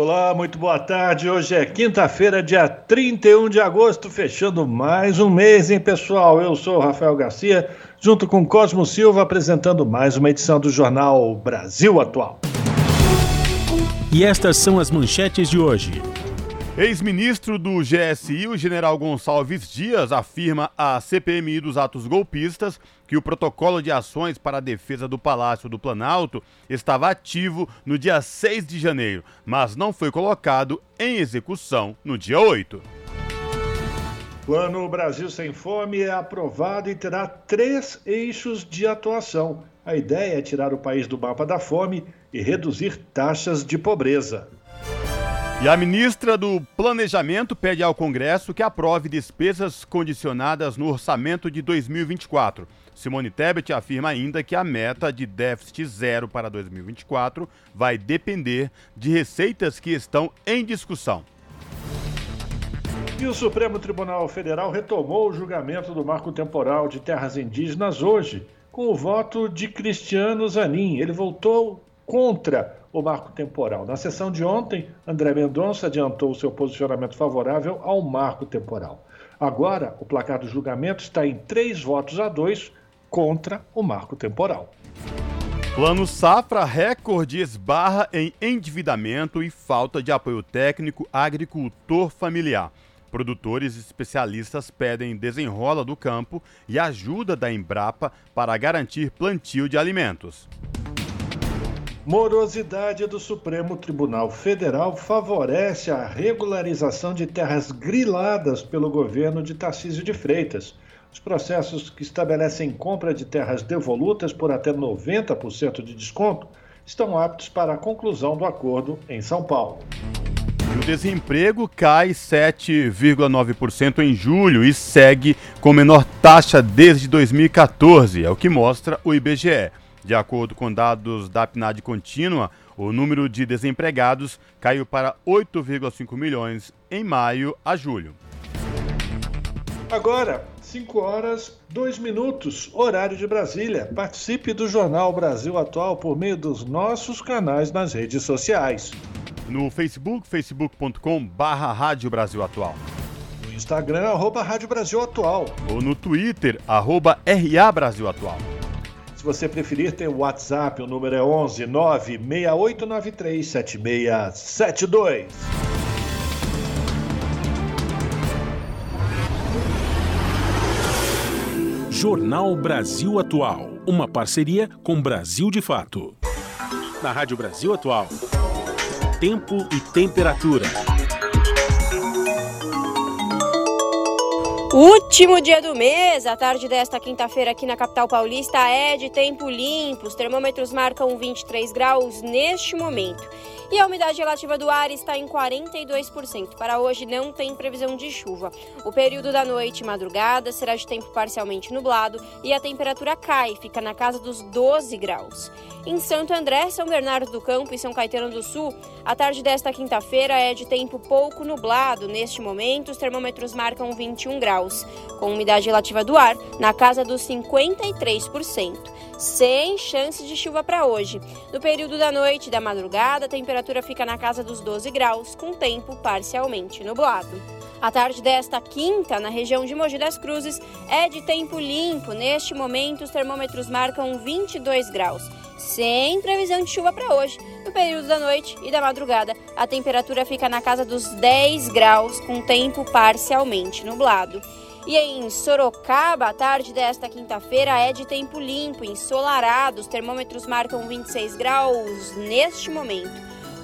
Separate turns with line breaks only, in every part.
Olá, muito boa tarde. Hoje é quinta-feira, dia 31 de agosto, fechando mais um mês, hein, pessoal? Eu sou o Rafael Garcia, junto com Cosmo Silva, apresentando mais uma edição do jornal Brasil Atual.
E estas são as manchetes de hoje.
Ex-ministro do GSI, o general Gonçalves Dias, afirma à CPMI dos atos golpistas que o protocolo de ações para a defesa do Palácio do Planalto estava ativo no dia 6 de janeiro, mas não foi colocado em execução no dia 8.
Plano Brasil Sem Fome é aprovado e terá três eixos de atuação. A ideia é tirar o país do mapa da fome e reduzir taxas de pobreza.
E a ministra do Planejamento pede ao Congresso que aprove despesas condicionadas no orçamento de 2024. Simone Tebet afirma ainda que a meta de déficit zero para 2024 vai depender de receitas que estão em discussão.
E o Supremo Tribunal Federal retomou o julgamento do marco temporal de terras indígenas hoje, com o voto de Cristiano Zanin. Ele voltou contra o marco temporal. Na sessão de ontem, André Mendonça adiantou seu posicionamento favorável ao marco temporal. Agora, o placar do julgamento está em três votos a dois contra o marco temporal.
Plano Safra recorde esbarra em endividamento e falta de apoio técnico agricultor familiar. Produtores e especialistas pedem desenrola do campo e ajuda da Embrapa para garantir plantio de alimentos.
Morosidade do Supremo Tribunal Federal favorece a regularização de terras griladas pelo governo de Tarcísio de Freitas. Os processos que estabelecem compra de terras devolutas por até 90% de desconto estão aptos para a conclusão do acordo em São Paulo.
O desemprego cai 7,9% em julho e segue com menor taxa desde 2014, é o que mostra o IBGE. De acordo com dados da PNAD contínua, o número de desempregados caiu para 8,5 milhões em maio a julho.
Agora, 5 horas, 2 minutos, horário de Brasília. Participe do Jornal Brasil Atual por meio dos nossos canais nas redes sociais.
No Facebook, facebook.com barra Rádio Brasil Atual.
No Instagram, arroba Rádio Brasil Atual.
Ou no Twitter, arroba RA Brasil Atual.
Se você preferir, tem o WhatsApp, o número é 11 96893 7672.
Jornal Brasil Atual, uma parceria com Brasil de Fato. Na Rádio Brasil Atual, tempo e temperatura.
Último dia do mês, a tarde desta quinta-feira aqui na capital paulista é de tempo limpo. Os termômetros marcam 23 graus neste momento. E a umidade relativa do ar está em 42%. Para hoje não tem previsão de chuva. O período da noite e madrugada será de tempo parcialmente nublado e a temperatura cai, fica na casa dos 12 graus. Em Santo André, São Bernardo do Campo e São Caetano do Sul, a tarde desta quinta-feira é de tempo pouco nublado. Neste momento, os termômetros marcam 21 graus, com umidade relativa do ar na casa dos 53%, sem chance de chuva para hoje. No período da noite e da madrugada, a temperatura fica na casa dos 12 graus, com tempo parcialmente nublado. A tarde desta quinta, na região de Mogi das Cruzes, é de tempo limpo. Neste momento, os termômetros marcam 22 graus sem previsão de chuva para hoje. No período da noite e da madrugada, a temperatura fica na casa dos 10 graus, com tempo parcialmente nublado. E em Sorocaba, a tarde desta quinta-feira é de tempo limpo, ensolarado. Os termômetros marcam 26 graus neste momento.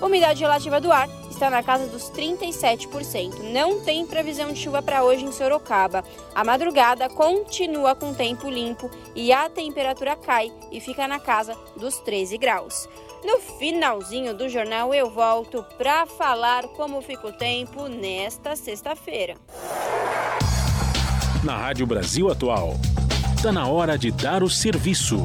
Umidade relativa do ar está na casa dos 37%. Não tem previsão de chuva para hoje em Sorocaba. A madrugada continua com tempo limpo e a temperatura cai e fica na casa dos 13 graus. No finalzinho do jornal eu volto para falar como fica o tempo nesta sexta-feira.
Na Rádio Brasil Atual, está na hora de dar o serviço.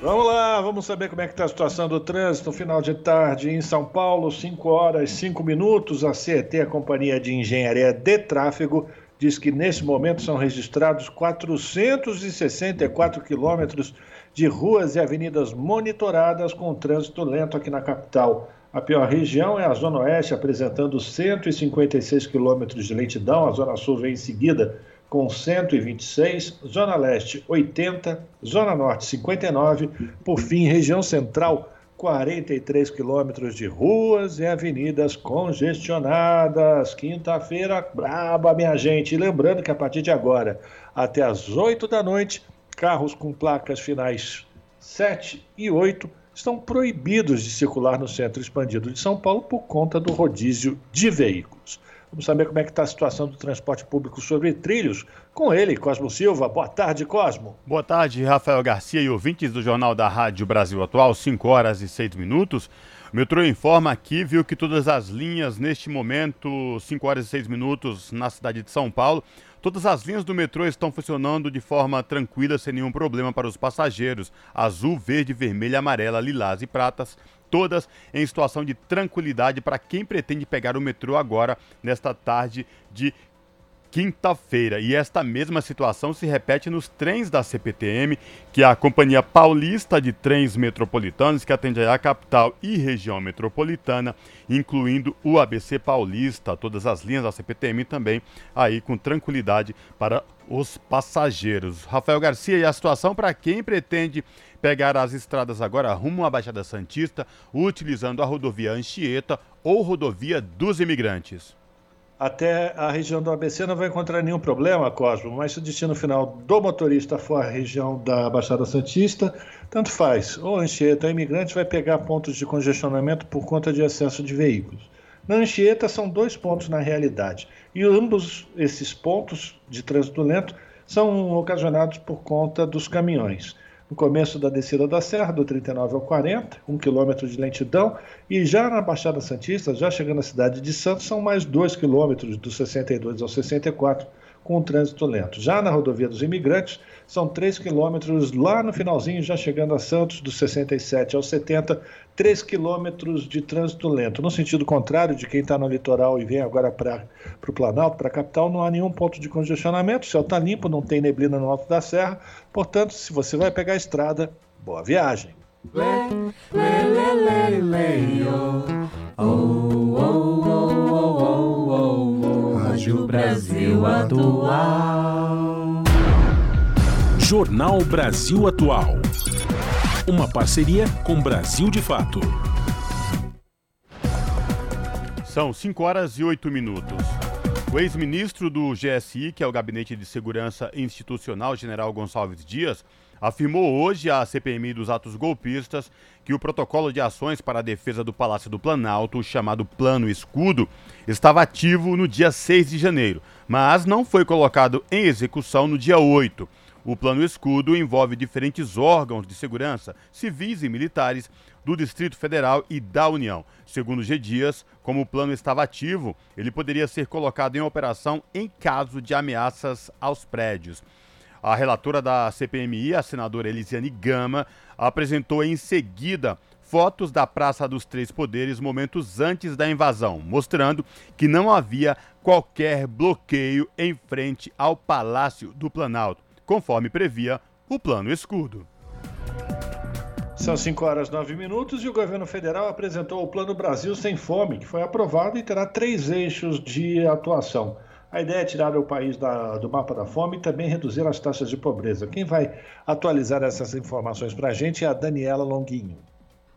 Vamos lá, vamos saber como é que está a situação do trânsito final de tarde em São Paulo, 5 horas 5 minutos. A CET, a Companhia de Engenharia de Tráfego, diz que nesse momento são registrados 464 quilômetros de ruas e avenidas monitoradas com trânsito lento aqui na capital. A pior região é a Zona Oeste, apresentando 156 quilômetros de lentidão. A Zona Sul vem em seguida com 126, Zona Leste 80, Zona Norte 59, por fim, região central 43 quilômetros de ruas e avenidas congestionadas. Quinta-feira braba, minha gente. E lembrando que a partir de agora, até as 8 da noite, carros com placas finais 7 e 8 estão proibidos de circular no centro expandido de São Paulo por conta do rodízio de veículos. Vamos saber como é que está a situação do transporte público sobre trilhos. Com ele, Cosmo Silva. Boa tarde, Cosmo.
Boa tarde, Rafael Garcia e ouvintes do Jornal da Rádio Brasil Atual, 5 horas e 6 minutos. O metrô informa aqui, viu, que todas as linhas, neste momento, 5 horas e 6 minutos, na cidade de São Paulo, todas as linhas do metrô estão funcionando de forma tranquila, sem nenhum problema para os passageiros. Azul, verde, vermelho, amarela, lilás e pratas todas em situação de tranquilidade para quem pretende pegar o metrô agora, nesta tarde de quinta-feira. E esta mesma situação se repete nos trens da CPTM, que é a Companhia Paulista de Trens Metropolitanos, que atende a capital e região metropolitana, incluindo o ABC Paulista, todas as linhas da CPTM também aí com tranquilidade para os passageiros. Rafael Garcia, e a situação para quem pretende pegar as estradas agora rumo à Baixada Santista, utilizando a rodovia Anchieta ou rodovia dos imigrantes.
Até a região do ABC não vai encontrar nenhum problema, Cosmo, mas se o destino final do motorista for a região da Baixada Santista, tanto faz. Ou Anchieta imigrante vai pegar pontos de congestionamento por conta de excesso de veículos. Na Anchieta são dois pontos na realidade, e ambos esses pontos de trânsito lento são ocasionados por conta dos caminhões no começo da descida da serra, do 39 ao 40, um quilômetro de lentidão, e já na Baixada Santista, já chegando à cidade de Santos, são mais dois quilômetros, do 62 ao 64, com trânsito lento. Já na rodovia dos imigrantes, são 3 quilômetros lá no finalzinho, já chegando a Santos, dos 67 ao 70, 3 quilômetros de trânsito lento. No sentido contrário de quem está no litoral e vem agora para o Planalto, para a capital, não há nenhum ponto de congestionamento, o céu está limpo, não tem neblina no alto da serra, portanto, se você vai pegar a estrada, boa viagem.
Rádio Brasil Atual. Jornal Brasil Atual. Uma parceria com Brasil de Fato.
São 5 horas e 8 minutos. O ex-ministro do GSI, que é o Gabinete de Segurança Institucional, General Gonçalves Dias, afirmou hoje à CPMI dos atos golpistas que o protocolo de ações para a defesa do Palácio do Planalto, chamado Plano Escudo, estava ativo no dia 6 de janeiro, mas não foi colocado em execução no dia 8. O Plano Escudo envolve diferentes órgãos de segurança, civis e militares, do Distrito Federal e da União. Segundo G. Dias, como o plano estava ativo, ele poderia ser colocado em operação em caso de ameaças aos prédios. A relatora da CPMI, a senadora Elisiane Gama, apresentou em seguida fotos da Praça dos Três Poderes momentos antes da invasão, mostrando que não havia qualquer bloqueio em frente ao Palácio do Planalto conforme previa o Plano Escudo.
São 5 horas 9 minutos e o governo federal apresentou o Plano Brasil Sem Fome, que foi aprovado e terá três eixos de atuação. A ideia é tirar o país da, do mapa da fome e também reduzir as taxas de pobreza. Quem vai atualizar essas informações para a gente é a Daniela Longuinho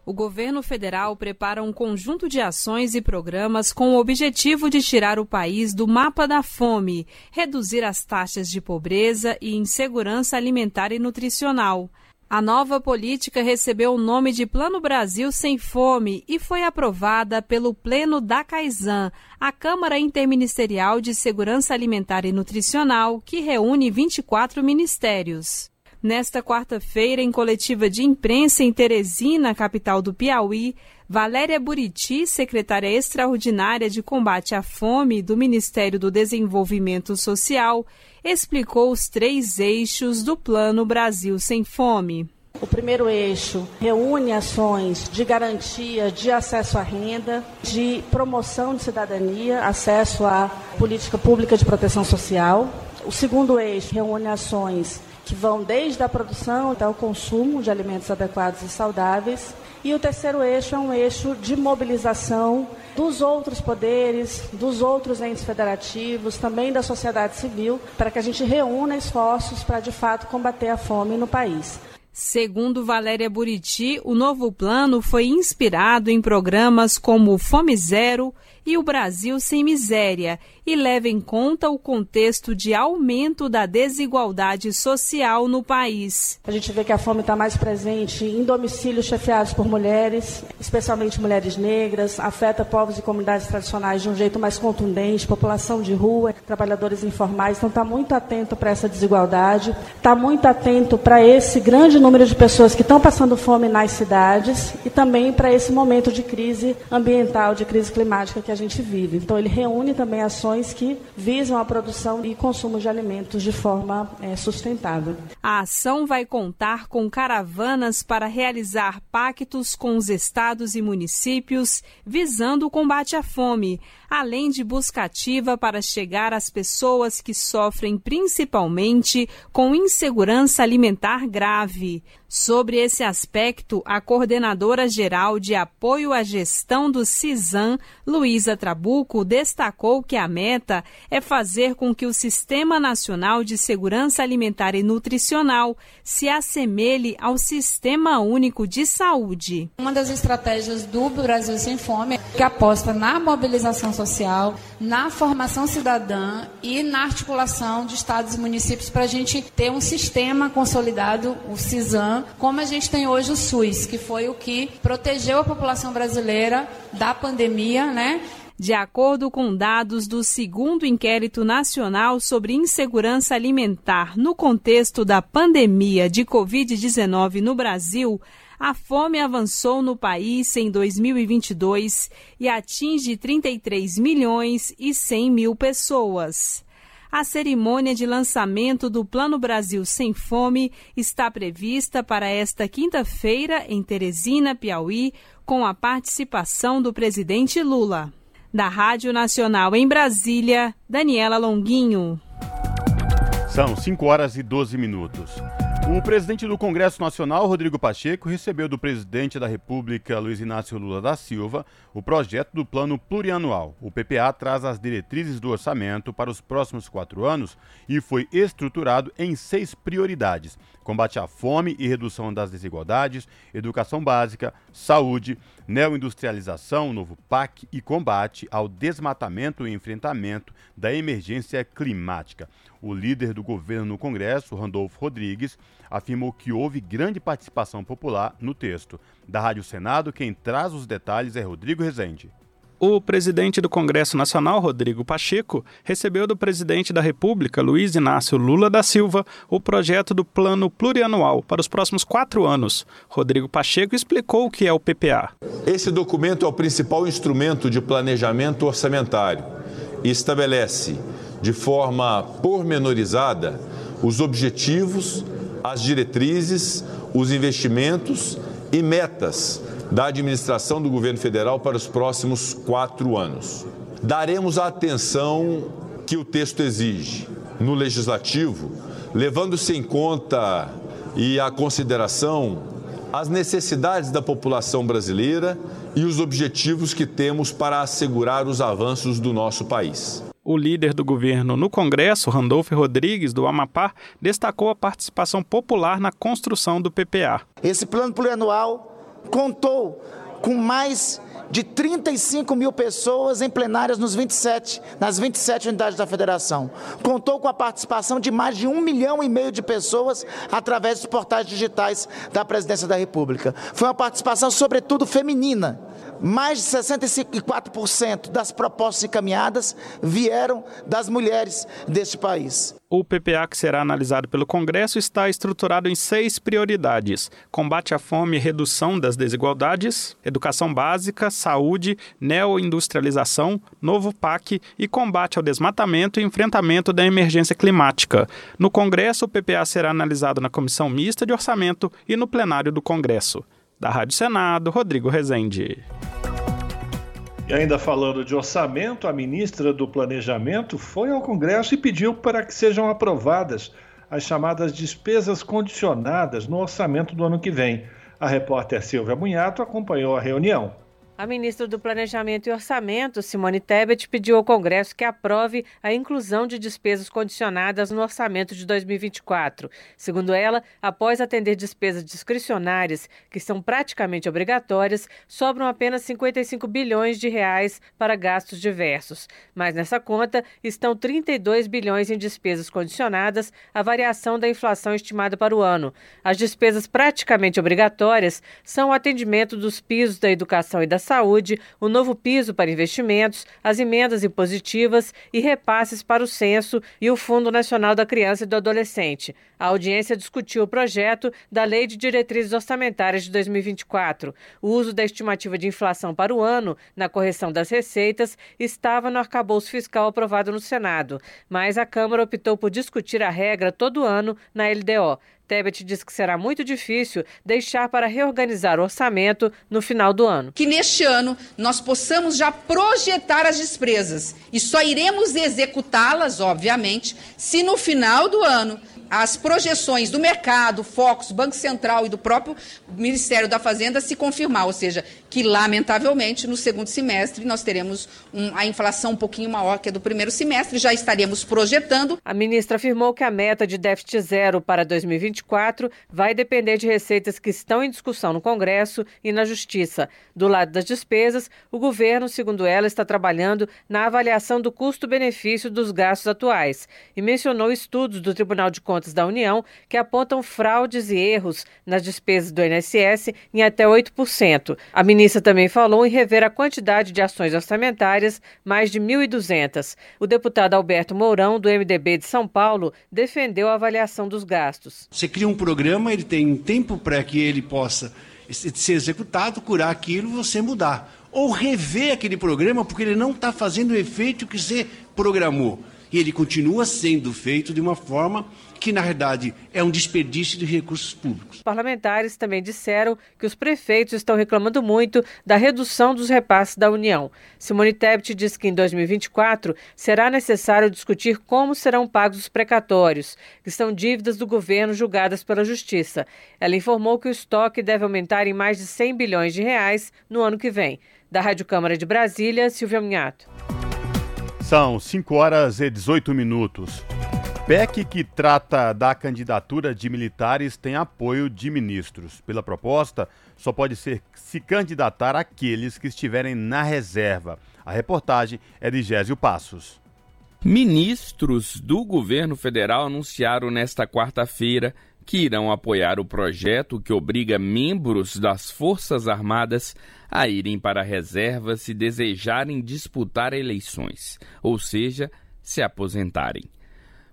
o governo federal prepara um conjunto de ações e programas com o objetivo de tirar o país do mapa da fome, reduzir as taxas de pobreza e insegurança alimentar e nutricional. A nova política recebeu o nome de Plano Brasil Sem Fome e foi aprovada pelo Pleno da Caizan, a Câmara Interministerial de Segurança Alimentar e Nutricional, que reúne 24 ministérios. Nesta quarta-feira, em coletiva de imprensa em Teresina, capital do Piauí, Valéria Buriti, secretária extraordinária de combate à fome do Ministério do Desenvolvimento Social, explicou os três eixos do Plano Brasil Sem Fome.
O primeiro eixo reúne ações de garantia de acesso à renda, de promoção de cidadania, acesso à política pública de proteção social. O segundo eixo reúne ações que vão desde a produção até o consumo de alimentos adequados e saudáveis. E o terceiro eixo é um eixo de mobilização dos outros poderes, dos outros entes federativos, também da sociedade civil, para que a gente reúna esforços para de fato combater a fome no país.
Segundo Valéria Buriti, o novo plano foi inspirado em programas como Fome Zero e o Brasil Sem Miséria e leva em conta o contexto de aumento da desigualdade social no país.
A gente vê que a fome está mais presente em domicílios chefiados por mulheres, especialmente mulheres negras, afeta povos e comunidades tradicionais de um jeito mais contundente, população de rua, trabalhadores informais. Então está muito atento para essa desigualdade, está muito atento para esse grande número de pessoas que estão passando fome nas cidades e também para esse momento de crise ambiental, de crise climática que a gente vive. Então ele reúne também ações ações que visam a produção e consumo de alimentos de forma é, sustentável.
A ação vai contar com caravanas para realizar pactos com os estados e municípios visando o combate à fome, além de busca ativa para chegar às pessoas que sofrem principalmente com insegurança alimentar grave. Sobre esse aspecto, a coordenadora geral de apoio à gestão do CISAM, Luísa Trabuco, destacou que a meta é fazer com que o Sistema Nacional de Segurança Alimentar e Nutricional se assemelhe ao Sistema Único de Saúde.
Uma das estratégias do Brasil Sem Fome é que aposta na mobilização social, na formação cidadã e na articulação de estados e municípios para a gente ter um sistema consolidado, o CISAM, como a gente tem hoje o SUS, que foi o que protegeu a população brasileira da pandemia, né?
De acordo com dados do segundo inquérito nacional sobre insegurança alimentar no contexto da pandemia de Covid-19 no Brasil, a fome avançou no país em 2022 e atinge 33 milhões e 100 mil pessoas. A cerimônia de lançamento do Plano Brasil Sem Fome está prevista para esta quinta-feira em Teresina, Piauí, com a participação do presidente Lula. Da Rádio Nacional em Brasília, Daniela Longuinho.
São 5 horas e 12 minutos. O presidente do Congresso Nacional, Rodrigo Pacheco, recebeu do presidente da República, Luiz Inácio Lula da Silva, o projeto do Plano Plurianual. O PPA traz as diretrizes do orçamento para os próximos quatro anos e foi estruturado em seis prioridades: combate à fome e redução das desigualdades, educação básica, saúde, neoindustrialização, novo PAC e combate ao desmatamento e enfrentamento da emergência climática. O líder do governo no Congresso, Randolfo Rodrigues, afirmou que houve grande participação popular no texto. Da Rádio Senado, quem traz os detalhes é Rodrigo Rezende.
O presidente do Congresso Nacional, Rodrigo Pacheco, recebeu do presidente da República, Luiz Inácio Lula da Silva, o projeto do Plano Plurianual para os próximos quatro anos. Rodrigo Pacheco explicou o que é o PPA.
Esse documento é o principal instrumento de planejamento orçamentário e estabelece de forma pormenorizada os objetivos, as diretrizes, os investimentos e metas da administração do governo federal para os próximos quatro anos. Daremos a atenção que o texto exige no legislativo, levando-se em conta e a consideração as necessidades da população brasileira e os objetivos que temos para assegurar os avanços do nosso país.
O líder do governo no Congresso, Randolfo Rodrigues, do Amapá, destacou a participação popular na construção do PPA.
Esse plano plurianual contou com mais de 35 mil pessoas em plenárias nos 27, nas 27 unidades da federação. Contou com a participação de mais de um milhão e meio de pessoas através dos portais digitais da Presidência da República. Foi uma participação, sobretudo, feminina mais de 64% das propostas encaminhadas vieram das mulheres deste país.
O PPA que será analisado pelo Congresso está estruturado em seis prioridades: combate à fome e redução das desigualdades, educação básica, saúde, neoindustrialização, novo PAC e combate ao desmatamento e enfrentamento da emergência climática. No Congresso, o PPA será analisado na Comissão Mista de Orçamento e no plenário do Congresso. Da Rádio Senado, Rodrigo Rezende.
E ainda falando de orçamento, a ministra do Planejamento foi ao Congresso e pediu para que sejam aprovadas as chamadas despesas condicionadas no orçamento do ano que vem. A repórter Silvia Munhato acompanhou a reunião.
A ministra do Planejamento e Orçamento, Simone Tebet, pediu ao Congresso que aprove a inclusão de despesas condicionadas no orçamento de 2024. Segundo ela, após atender despesas discricionárias, que são praticamente obrigatórias, sobram apenas 55 bilhões de reais para gastos diversos. Mas nessa conta estão 32 bilhões em despesas condicionadas à variação da inflação estimada para o ano. As despesas praticamente obrigatórias são o atendimento dos pisos da educação e da saúde, o novo piso para investimentos, as emendas impositivas e repasses para o censo e o Fundo Nacional da Criança e do Adolescente. A audiência discutiu o projeto da Lei de Diretrizes Orçamentárias de 2024. O uso da estimativa de inflação para o ano na correção das receitas estava no arcabouço fiscal aprovado no Senado, mas a Câmara optou por discutir a regra todo ano na LDO. Tebet diz que será muito difícil deixar para reorganizar o orçamento no final do ano.
Que neste ano nós possamos já projetar as despesas e só iremos executá-las, obviamente, se no final do ano as projeções do mercado, Focus, Banco Central e do próprio Ministério da Fazenda se confirmar, ou seja, que lamentavelmente no segundo semestre nós teremos um, a inflação um pouquinho maior que a do primeiro semestre, já estaremos projetando.
A ministra afirmou que a meta de déficit zero para 2024 vai depender de receitas que estão em discussão no Congresso e na Justiça. Do lado das despesas, o governo, segundo ela, está trabalhando na avaliação do custo-benefício dos gastos atuais e mencionou estudos do Tribunal de Contas Contas da União que apontam fraudes e erros nas despesas do INSS em até 8%. A ministra também falou em rever a quantidade de ações orçamentárias, mais de 1.200. O deputado Alberto Mourão, do MDB de São Paulo, defendeu a avaliação dos gastos.
Você cria um programa, ele tem tempo para que ele possa ser executado, curar aquilo, você mudar. Ou rever aquele programa porque ele não está fazendo o efeito que você programou. E ele continua sendo feito de uma forma que na verdade é um desperdício de recursos públicos.
Parlamentares também disseram que os prefeitos estão reclamando muito da redução dos repasses da União. Simone Tebet diz que em 2024 será necessário discutir como serão pagos os precatórios, que são dívidas do governo julgadas pela Justiça. Ela informou que o estoque deve aumentar em mais de 100 bilhões de reais no ano que vem. Da Rádio Câmara de Brasília, Silvia Minhato.
São 5 horas e 18 minutos. PEC que trata da candidatura de militares tem apoio de ministros. Pela proposta, só pode ser se candidatar aqueles que estiverem na reserva. A reportagem é de Gésio Passos.
Ministros do governo federal anunciaram nesta quarta-feira que irão apoiar o projeto que obriga membros das Forças Armadas a irem para a reserva se desejarem disputar eleições, ou seja, se aposentarem.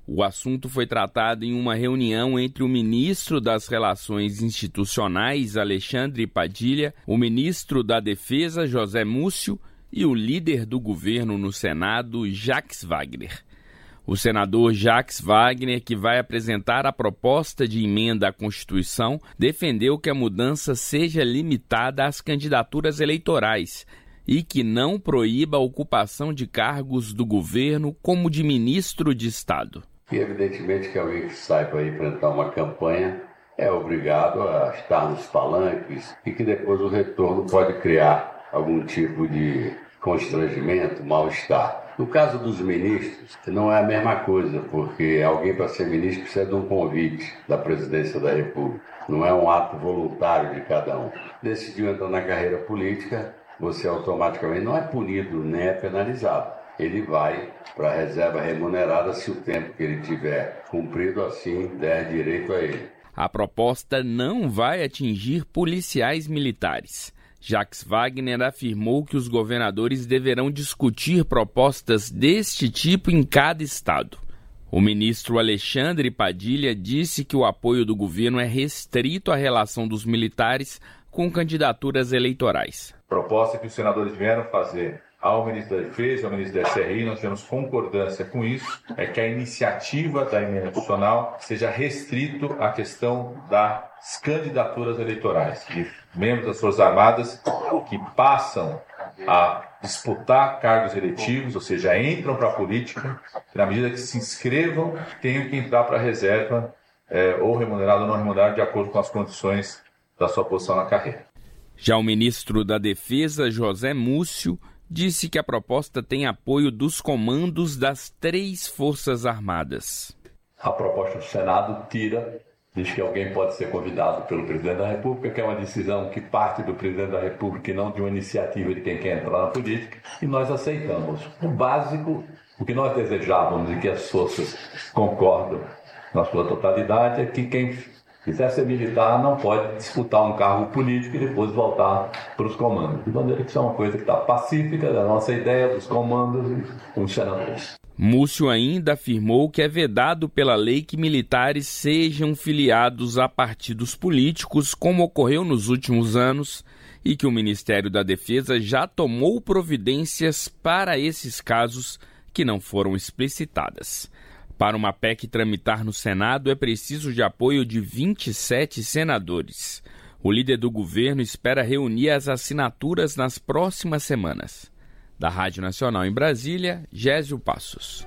O assunto foi tratado em uma reunião entre o ministro das Relações Institucionais, Alexandre Padilha, o ministro da Defesa, José Múcio, e o líder do governo no Senado, Jacques Wagner. O senador Jacques Wagner, que vai apresentar a proposta de emenda à Constituição, defendeu que a mudança seja limitada às candidaturas eleitorais e que não proíba a ocupação de cargos do governo como de ministro de Estado.
E evidentemente que alguém que sai para enfrentar uma campanha é obrigado a estar nos palanques e que depois o retorno pode criar algum tipo de constrangimento, mal-estar. No caso dos ministros, não é a mesma coisa, porque alguém para ser ministro precisa de um convite da presidência da República. Não é um ato voluntário de cada um. Decidiu entrar na carreira política, você automaticamente não é punido nem é penalizado ele vai para a reserva remunerada se o tempo que ele tiver cumprido assim der direito a ele.
A proposta não vai atingir policiais militares. Jacques Wagner afirmou que os governadores deverão discutir propostas deste tipo em cada estado. O ministro Alexandre Padilha disse que o apoio do governo é restrito à relação dos militares com candidaturas eleitorais.
A proposta que os senadores vieram fazer ao ministro da Defesa ao ministro da SRI, nós temos concordância com isso, é que a iniciativa da emenda constitucional seja restrito à questão das candidaturas eleitorais, de membros das Forças Armadas que passam a disputar cargos eletivos, ou seja, entram para a política, na medida que se inscrevam, tenham que entrar para a reserva, é, ou remunerado ou não remunerado, de acordo com as condições da sua posição na carreira.
Já o ministro da Defesa, José Múcio, disse que a proposta tem apoio dos comandos das três Forças Armadas.
A proposta do Senado tira, diz que alguém pode ser convidado pelo presidente da República, que é uma decisão que parte do presidente da República e não de uma iniciativa de quem quer entrar na política, e nós aceitamos. O básico, o que nós desejávamos e que as forças concordam na sua totalidade é que quem quiser ser militar não pode disputar um cargo político e depois voltar para os comandos. De maneira que isso é uma coisa que está pacífica da nossa ideia, dos comandos e com os senadores.
Múcio ainda afirmou que é vedado pela lei que militares sejam filiados a partidos políticos, como ocorreu nos últimos anos, e que o Ministério da Defesa já tomou providências para esses casos que não foram explicitadas. Para uma PEC tramitar no Senado, é preciso de apoio de 27 senadores. O líder do governo espera reunir as assinaturas nas próximas semanas. Da Rádio Nacional em Brasília, Gésio Passos.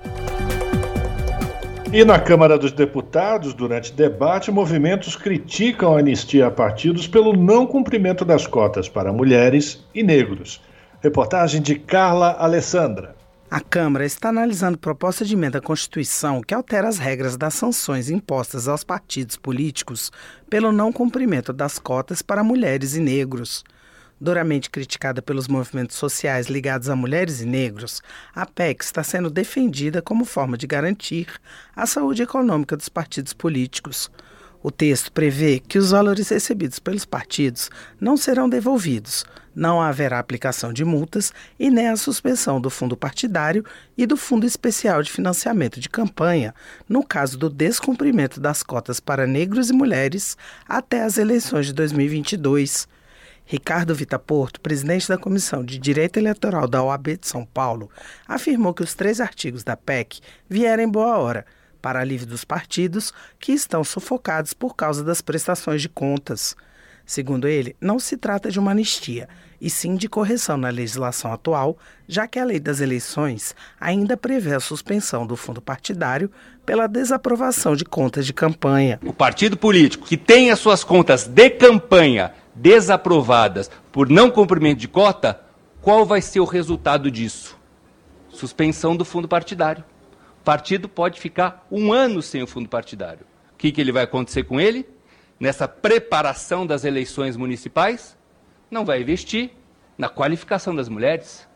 E na Câmara dos Deputados, durante debate, movimentos criticam a anistia a partidos pelo não cumprimento das cotas para mulheres e negros. Reportagem de Carla Alessandra.
A Câmara está analisando proposta de emenda à Constituição que altera as regras das sanções impostas aos partidos políticos pelo não cumprimento das cotas para mulheres e negros. Duramente criticada pelos movimentos sociais ligados a mulheres e negros, a PEC está sendo defendida como forma de garantir a saúde econômica dos partidos políticos. O texto prevê que os valores recebidos pelos partidos não serão devolvidos, não haverá aplicação de multas e nem a suspensão do fundo partidário e do Fundo Especial de Financiamento de Campanha, no caso do descumprimento das cotas para negros e mulheres até as eleições de 2022. Ricardo Vitaporto, presidente da Comissão de Direito Eleitoral da OAB de São Paulo, afirmou que os três artigos da PEC vieram em boa hora para alívio dos partidos que estão sufocados por causa das prestações de contas. Segundo ele, não se trata de uma anistia, e sim de correção na legislação atual, já que a lei das eleições ainda prevê a suspensão do fundo partidário pela desaprovação de contas de campanha.
O partido político que tem as suas contas de campanha desaprovadas por não cumprimento de cota, qual vai ser o resultado disso? Suspensão do fundo partidário partido pode ficar um ano sem o fundo partidário. O que, que ele vai acontecer com ele? Nessa preparação das eleições municipais, não vai investir na qualificação das mulheres,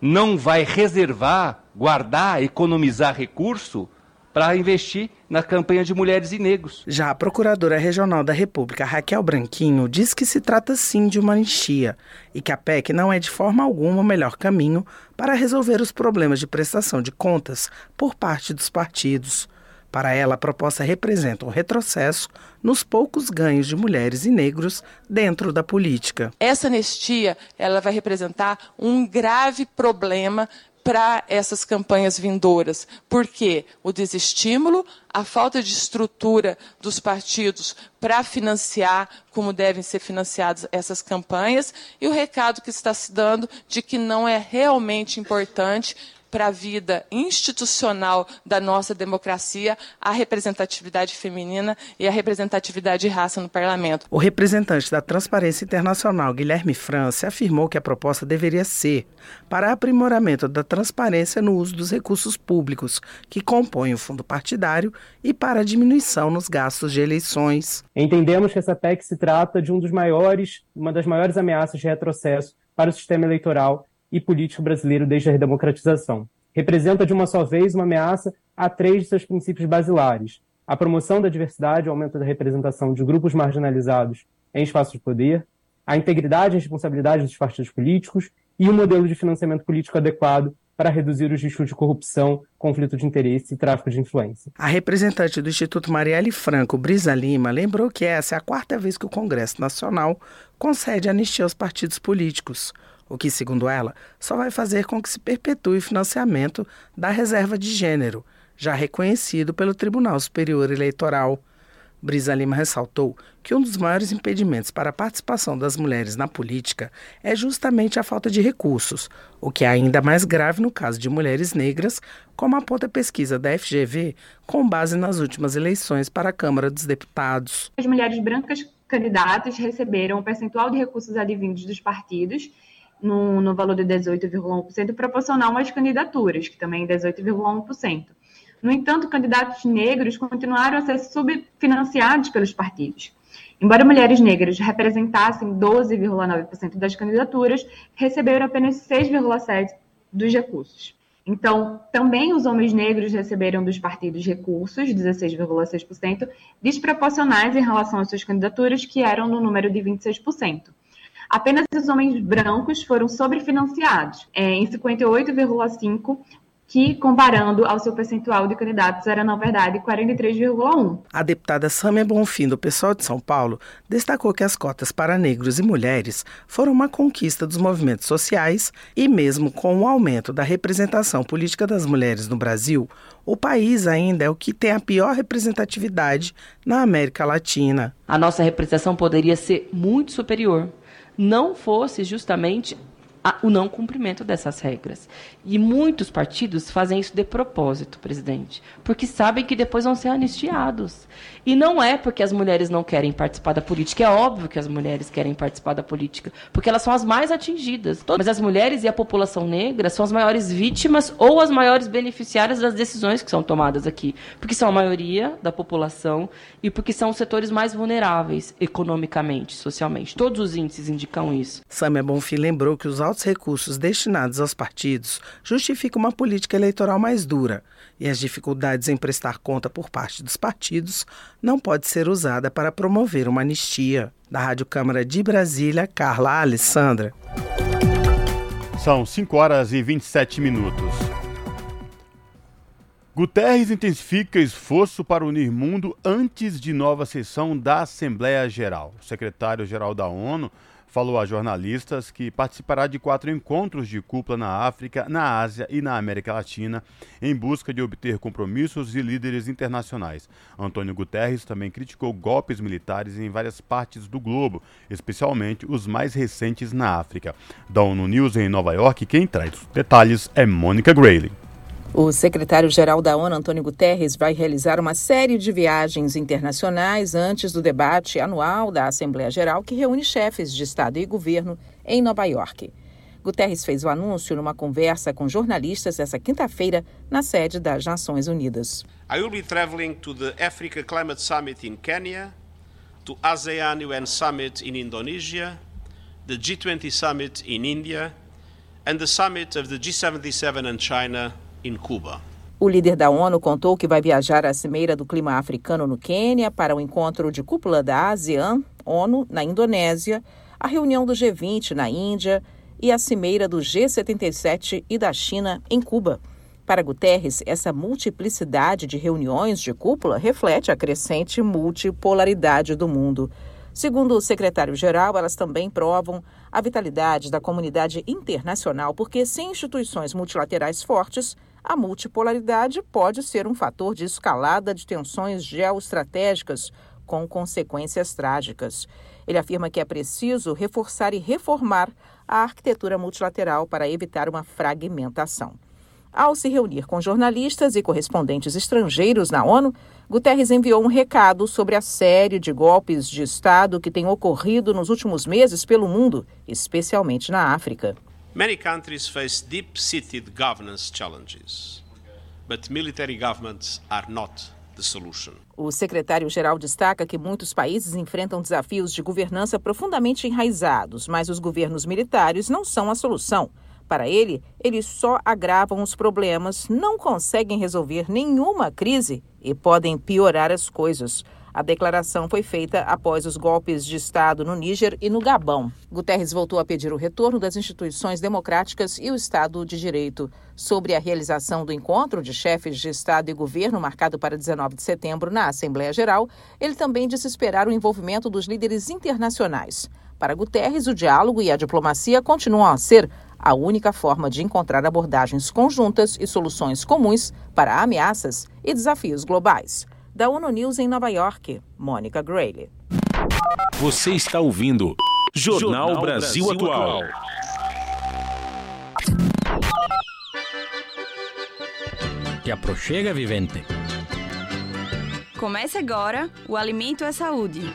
não vai reservar, guardar, economizar recurso para investir na campanha de mulheres e negros.
Já a Procuradora Regional da República, Raquel Branquinho, diz que se trata sim de uma anistia e que a PEC não é de forma alguma o melhor caminho para resolver os problemas de prestação de contas por parte dos partidos. Para ela, a proposta representa um retrocesso nos poucos ganhos de mulheres e negros dentro da política.
Essa anistia ela vai representar um grave problema para essas campanhas vindouras. Por quê? O desestímulo, a falta de estrutura dos partidos para financiar como devem ser financiadas essas campanhas e o recado que está se dando de que não é realmente importante para a vida institucional da nossa democracia a representatividade feminina e a representatividade de raça no parlamento.
O representante da Transparência Internacional, Guilherme França, afirmou que a proposta deveria ser para aprimoramento da transparência no uso dos recursos públicos que compõem o fundo partidário e para diminuição nos gastos de eleições.
Entendemos que essa PEC se trata de um dos maiores, uma das maiores ameaças de retrocesso para o sistema eleitoral e político brasileiro desde a redemocratização. Representa de uma só vez uma ameaça a três de seus princípios basilares: a promoção da diversidade, o aumento da representação de grupos marginalizados em espaços de poder, a integridade e responsabilidade dos partidos políticos e um modelo de financiamento político adequado para reduzir os riscos de corrupção, conflito de interesse e tráfico de influência.
A representante do Instituto Marielle Franco, Brisa Lima, lembrou que essa é a quarta vez que o Congresso Nacional concede anistia aos partidos políticos, o que, segundo ela, só vai fazer com que se perpetue o financiamento da reserva de gênero, já reconhecido pelo Tribunal Superior Eleitoral. Brisa Lima ressaltou que um dos maiores impedimentos para a participação das mulheres na política é justamente a falta de recursos, o que é ainda mais grave no caso de mulheres negras, como aponta a pesquisa da FGV com base nas últimas eleições para a Câmara dos Deputados.
As mulheres brancas candidatas receberam um percentual de recursos advindos dos partidos no, no valor de 18,1%, proporcional às candidaturas, que também é 18,1%. No entanto, candidatos negros continuaram a ser subfinanciados pelos partidos. Embora mulheres negras representassem 12,9% das candidaturas, receberam apenas 6,7% dos recursos. Então, também os homens negros receberam dos partidos recursos, 16,6%, desproporcionais em relação às suas candidaturas, que eram no número de 26%. Apenas os homens brancos foram sobrefinanciados, é, em 58,5%, que, comparando ao seu percentual de candidatos, era, na verdade, 43,1%.
A deputada Sâmia Bonfim, do PSOL de São Paulo, destacou que as cotas para negros e mulheres foram uma conquista dos movimentos sociais e, mesmo com o aumento da representação política das mulheres no Brasil, o país ainda é o que tem a pior representatividade na América Latina.
A nossa representação poderia ser muito superior, não fosse justamente a, o não cumprimento dessas regras. E muitos partidos fazem isso de propósito, presidente, porque sabem que depois vão ser anistiados. E não é porque as mulheres não querem participar da política, é óbvio que as mulheres querem participar da política, porque elas são as mais atingidas. Mas as mulheres e a população negra são as maiores vítimas ou as maiores beneficiárias das decisões que são tomadas aqui, porque são a maioria da população e porque são os setores mais vulneráveis economicamente, socialmente. Todos os índices indicam isso.
Samia Bonfim lembrou que os altos recursos destinados aos partidos justificam uma política eleitoral mais dura e as dificuldades em prestar conta por parte dos partidos não pode ser usada para promover uma anistia. Da Rádio Câmara de Brasília, Carla Alessandra.
São 5 horas e 27 minutos. Guterres intensifica esforço para unir mundo antes de nova sessão da Assembleia Geral. O secretário-geral da ONU falou a jornalistas que participará de quatro encontros de cúpula na África, na Ásia e na América Latina, em busca de obter compromissos de líderes internacionais. Antônio Guterres também criticou golpes militares em várias partes do globo, especialmente os mais recentes na África. Da ONU News em Nova York, quem traz detalhes é Mônica Grayley.
O secretário-geral da ONU, Antônio Guterres, vai realizar uma série de viagens internacionais antes do debate anual da Assembleia Geral, que reúne chefes de Estado e governo em Nova York. Guterres fez o anúncio numa conversa com jornalistas essa quinta-feira na sede das Nações Unidas.
I will be traveling to the Africa Climate Summit in Kenya, to ASEAN UN Summit in Indonesia, the G20 Summit in India, and the summit of the G77 in China em Cuba.
O líder da ONU contou que vai viajar à Cimeira do Clima Africano no Quênia para o encontro de cúpula da ASEAN, ONU, na Indonésia, a reunião do G20 na Índia e a Cimeira do G77 e da China em Cuba. Para Guterres, essa multiplicidade de reuniões de cúpula reflete a crescente multipolaridade do mundo. Segundo o secretário-geral, elas também provam a vitalidade da comunidade internacional, porque sem instituições multilaterais fortes, a multipolaridade pode ser um fator de escalada de tensões geoestratégicas com consequências trágicas. Ele afirma que é preciso reforçar e reformar a arquitetura multilateral para evitar uma fragmentação. Ao se reunir com jornalistas e correspondentes estrangeiros na ONU, Guterres enviou um recado sobre a série de golpes de Estado que tem ocorrido nos últimos meses pelo mundo, especialmente na África.
Many countries face deep-seated governance challenges, but military governments are not the solution.
O secretário-geral destaca que muitos países enfrentam desafios de governança profundamente enraizados, mas os governos militares não são a solução. Para ele, eles só agravam os problemas, não conseguem resolver nenhuma crise e podem piorar as coisas. A declaração foi feita após os golpes de Estado no Níger e no Gabão. Guterres voltou a pedir o retorno das instituições democráticas e o Estado de Direito. Sobre a realização do encontro de chefes de Estado e governo marcado para 19 de setembro na Assembleia Geral, ele também disse esperar o envolvimento dos líderes internacionais. Para Guterres, o diálogo e a diplomacia continuam a ser a única forma de encontrar abordagens conjuntas e soluções comuns para ameaças e desafios globais. Da ONU News em Nova York, Mônica Grayle.
Você está ouvindo Jornal, Jornal Brasil, Brasil Atual.
Te aproxega, vivente.
Comece agora o Alimento é Saúde.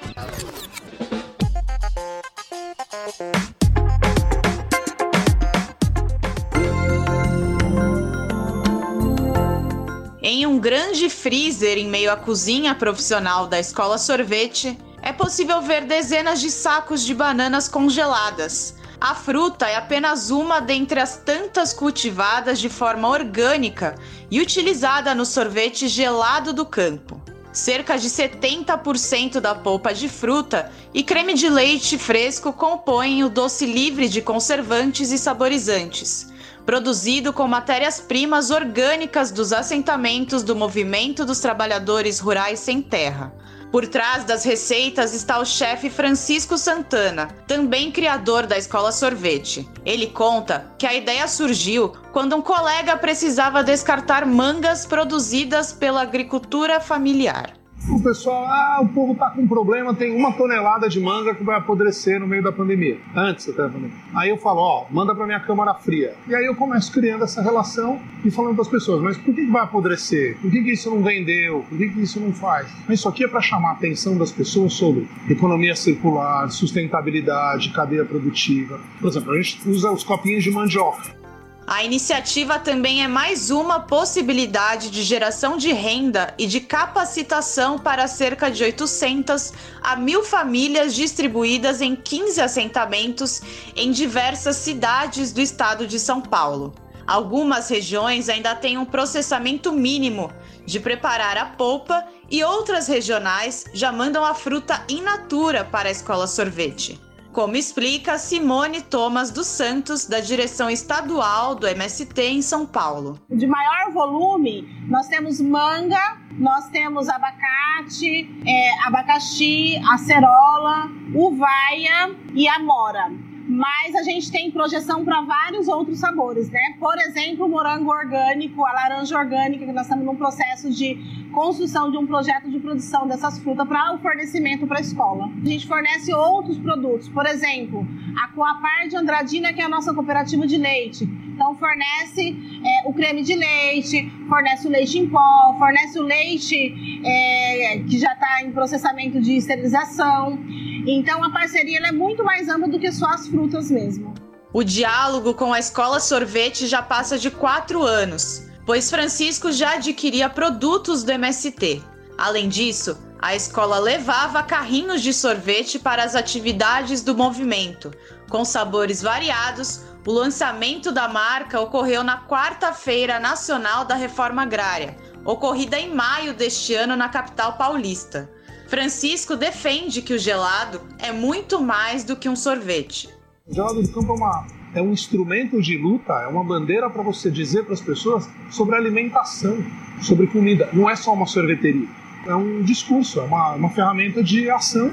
Em um grande freezer em meio à cozinha profissional da escola sorvete, é possível ver dezenas de sacos de bananas congeladas. A fruta é apenas uma dentre as tantas cultivadas de forma orgânica e utilizada no sorvete gelado do campo. Cerca de 70% da polpa de fruta e creme de leite fresco compõem o doce livre de conservantes e saborizantes produzido com matérias-primas orgânicas dos assentamentos do Movimento dos Trabalhadores Rurais Sem Terra. Por trás das receitas está o chefe Francisco Santana, também criador da Escola Sorvete. Ele conta que a ideia surgiu quando um colega precisava descartar mangas produzidas pela agricultura familiar
o pessoal, ah, o povo tá com problema, tem uma tonelada de manga que vai apodrecer no meio da pandemia. Antes até da pandemia. Aí eu falo, ó, manda pra minha câmara fria. E aí eu começo criando essa relação e falando para as pessoas, mas por que, vai apodrecer? Por que, que isso não vendeu? Por que, que isso não faz? Mas isso aqui é para chamar a atenção das pessoas sobre economia circular, sustentabilidade, cadeia produtiva. Por exemplo, a gente usa os copinhos de mandioca.
A iniciativa também é mais uma possibilidade de geração de renda e de capacitação para cerca de 800 a 1.000 famílias distribuídas em 15 assentamentos em diversas cidades do estado de São Paulo. Algumas regiões ainda têm um processamento mínimo de preparar a polpa e outras regionais já mandam a fruta in natura para a escola sorvete como explica Simone Thomas dos Santos, da direção estadual do MST em São Paulo.
De maior volume, nós temos manga, nós temos abacate, é, abacaxi, acerola, uvaia e amora mas a gente tem projeção para vários outros sabores, né? Por exemplo, o morango orgânico, a laranja orgânica, que nós estamos num processo de construção de um projeto de produção dessas frutas para o fornecimento para a escola. A gente fornece outros produtos, por exemplo, a Coapar de Andradina, que é a nossa cooperativa de leite. Então, fornece é, o creme de leite, fornece o leite em pó, fornece o leite é, que já está em processamento de esterilização. Então a parceria é muito mais ampla do que só as frutas mesmo.
O diálogo com a escola sorvete já passa de quatro anos, pois Francisco já adquiria produtos do MST. Além disso, a escola levava carrinhos de sorvete para as atividades do movimento. Com sabores variados, o lançamento da marca ocorreu na Quarta-feira Nacional da Reforma Agrária, ocorrida em maio deste ano na capital paulista. Francisco defende que o gelado é muito mais do que um sorvete.
O gelado do campo é, uma, é um instrumento de luta, é uma bandeira para você dizer para as pessoas sobre alimentação, sobre comida. Não é só uma sorveteria. É um discurso, é uma, uma ferramenta de ação.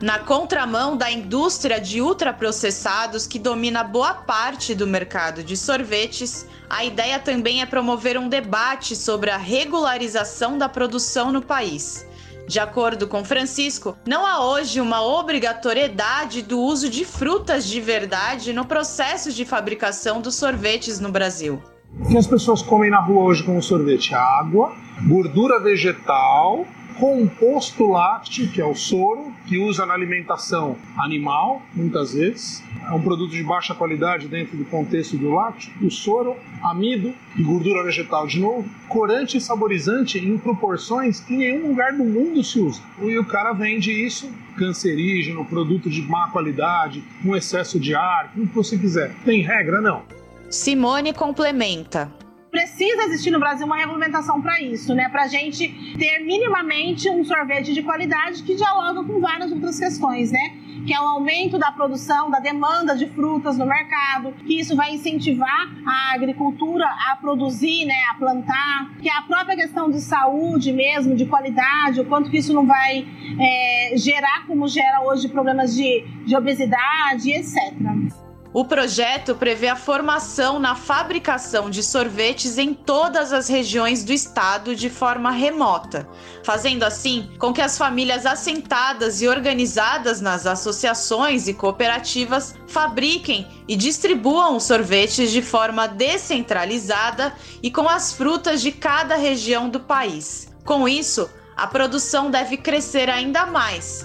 Na contramão da indústria de ultraprocessados que domina boa parte do mercado de sorvetes, a ideia também é promover um debate sobre a regularização da produção no país. De acordo com Francisco, não há hoje uma obrigatoriedade do uso de frutas de verdade no processo de fabricação dos sorvetes no Brasil.
O que as pessoas comem na rua hoje com o sorvete? Água, gordura vegetal composto lácteo, que é o soro, que usa na alimentação animal, muitas vezes. É um produto de baixa qualidade dentro do contexto do lácteo. O soro, amido e gordura vegetal de novo. Corante e saborizante em proporções que em nenhum lugar do mundo se usa. E o cara vende isso cancerígeno, produto de má qualidade, com excesso de ar, o que você quiser. Tem regra? Não.
Simone complementa.
Precisa existir no Brasil uma regulamentação para isso, né? Para a gente ter minimamente um sorvete de qualidade que dialoga com várias outras questões, né? Que é o aumento da produção, da demanda de frutas no mercado, que isso vai incentivar a agricultura a produzir, né? A plantar, que é a própria questão de saúde mesmo, de qualidade, o quanto que isso não vai é, gerar como gera hoje problemas de, de obesidade, etc.
O projeto prevê a formação na fabricação de sorvetes em todas as regiões do estado de forma remota, fazendo assim com que as famílias assentadas e organizadas nas associações e cooperativas fabriquem e distribuam os sorvetes de forma descentralizada e com as frutas de cada região do país. Com isso, a produção deve crescer ainda mais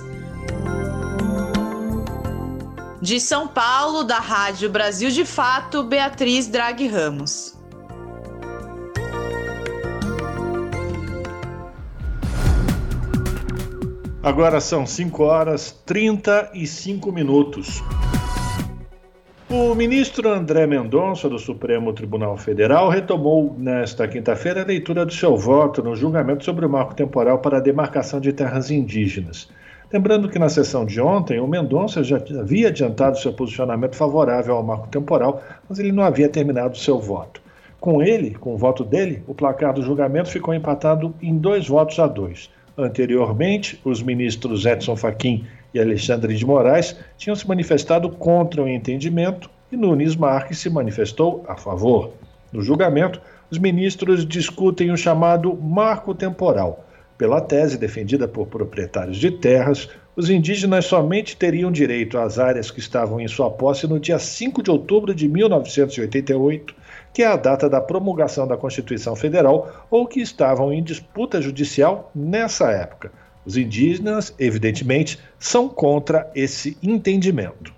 de São Paulo, da Rádio Brasil de Fato, Beatriz Drag Ramos.
Agora são 5 horas 35 minutos. O ministro André Mendonça, do Supremo Tribunal Federal, retomou nesta quinta-feira a leitura do seu voto no julgamento sobre o marco temporal para a demarcação de terras indígenas. Lembrando que na sessão de ontem, o Mendonça já havia adiantado seu posicionamento favorável ao marco temporal, mas ele não havia terminado seu voto. Com ele, com o voto dele, o placar do julgamento ficou empatado em dois votos a dois. Anteriormente, os ministros Edson Fachin e Alexandre de Moraes tinham se manifestado contra o entendimento e Nunes Marques se manifestou a favor. No julgamento, os ministros discutem o chamado marco temporal, pela tese defendida por proprietários de terras, os indígenas somente teriam direito às áreas que estavam em sua posse no dia 5 de outubro de 1988, que é a data da promulgação da Constituição Federal, ou que estavam em disputa judicial nessa época. Os indígenas, evidentemente, são contra esse entendimento.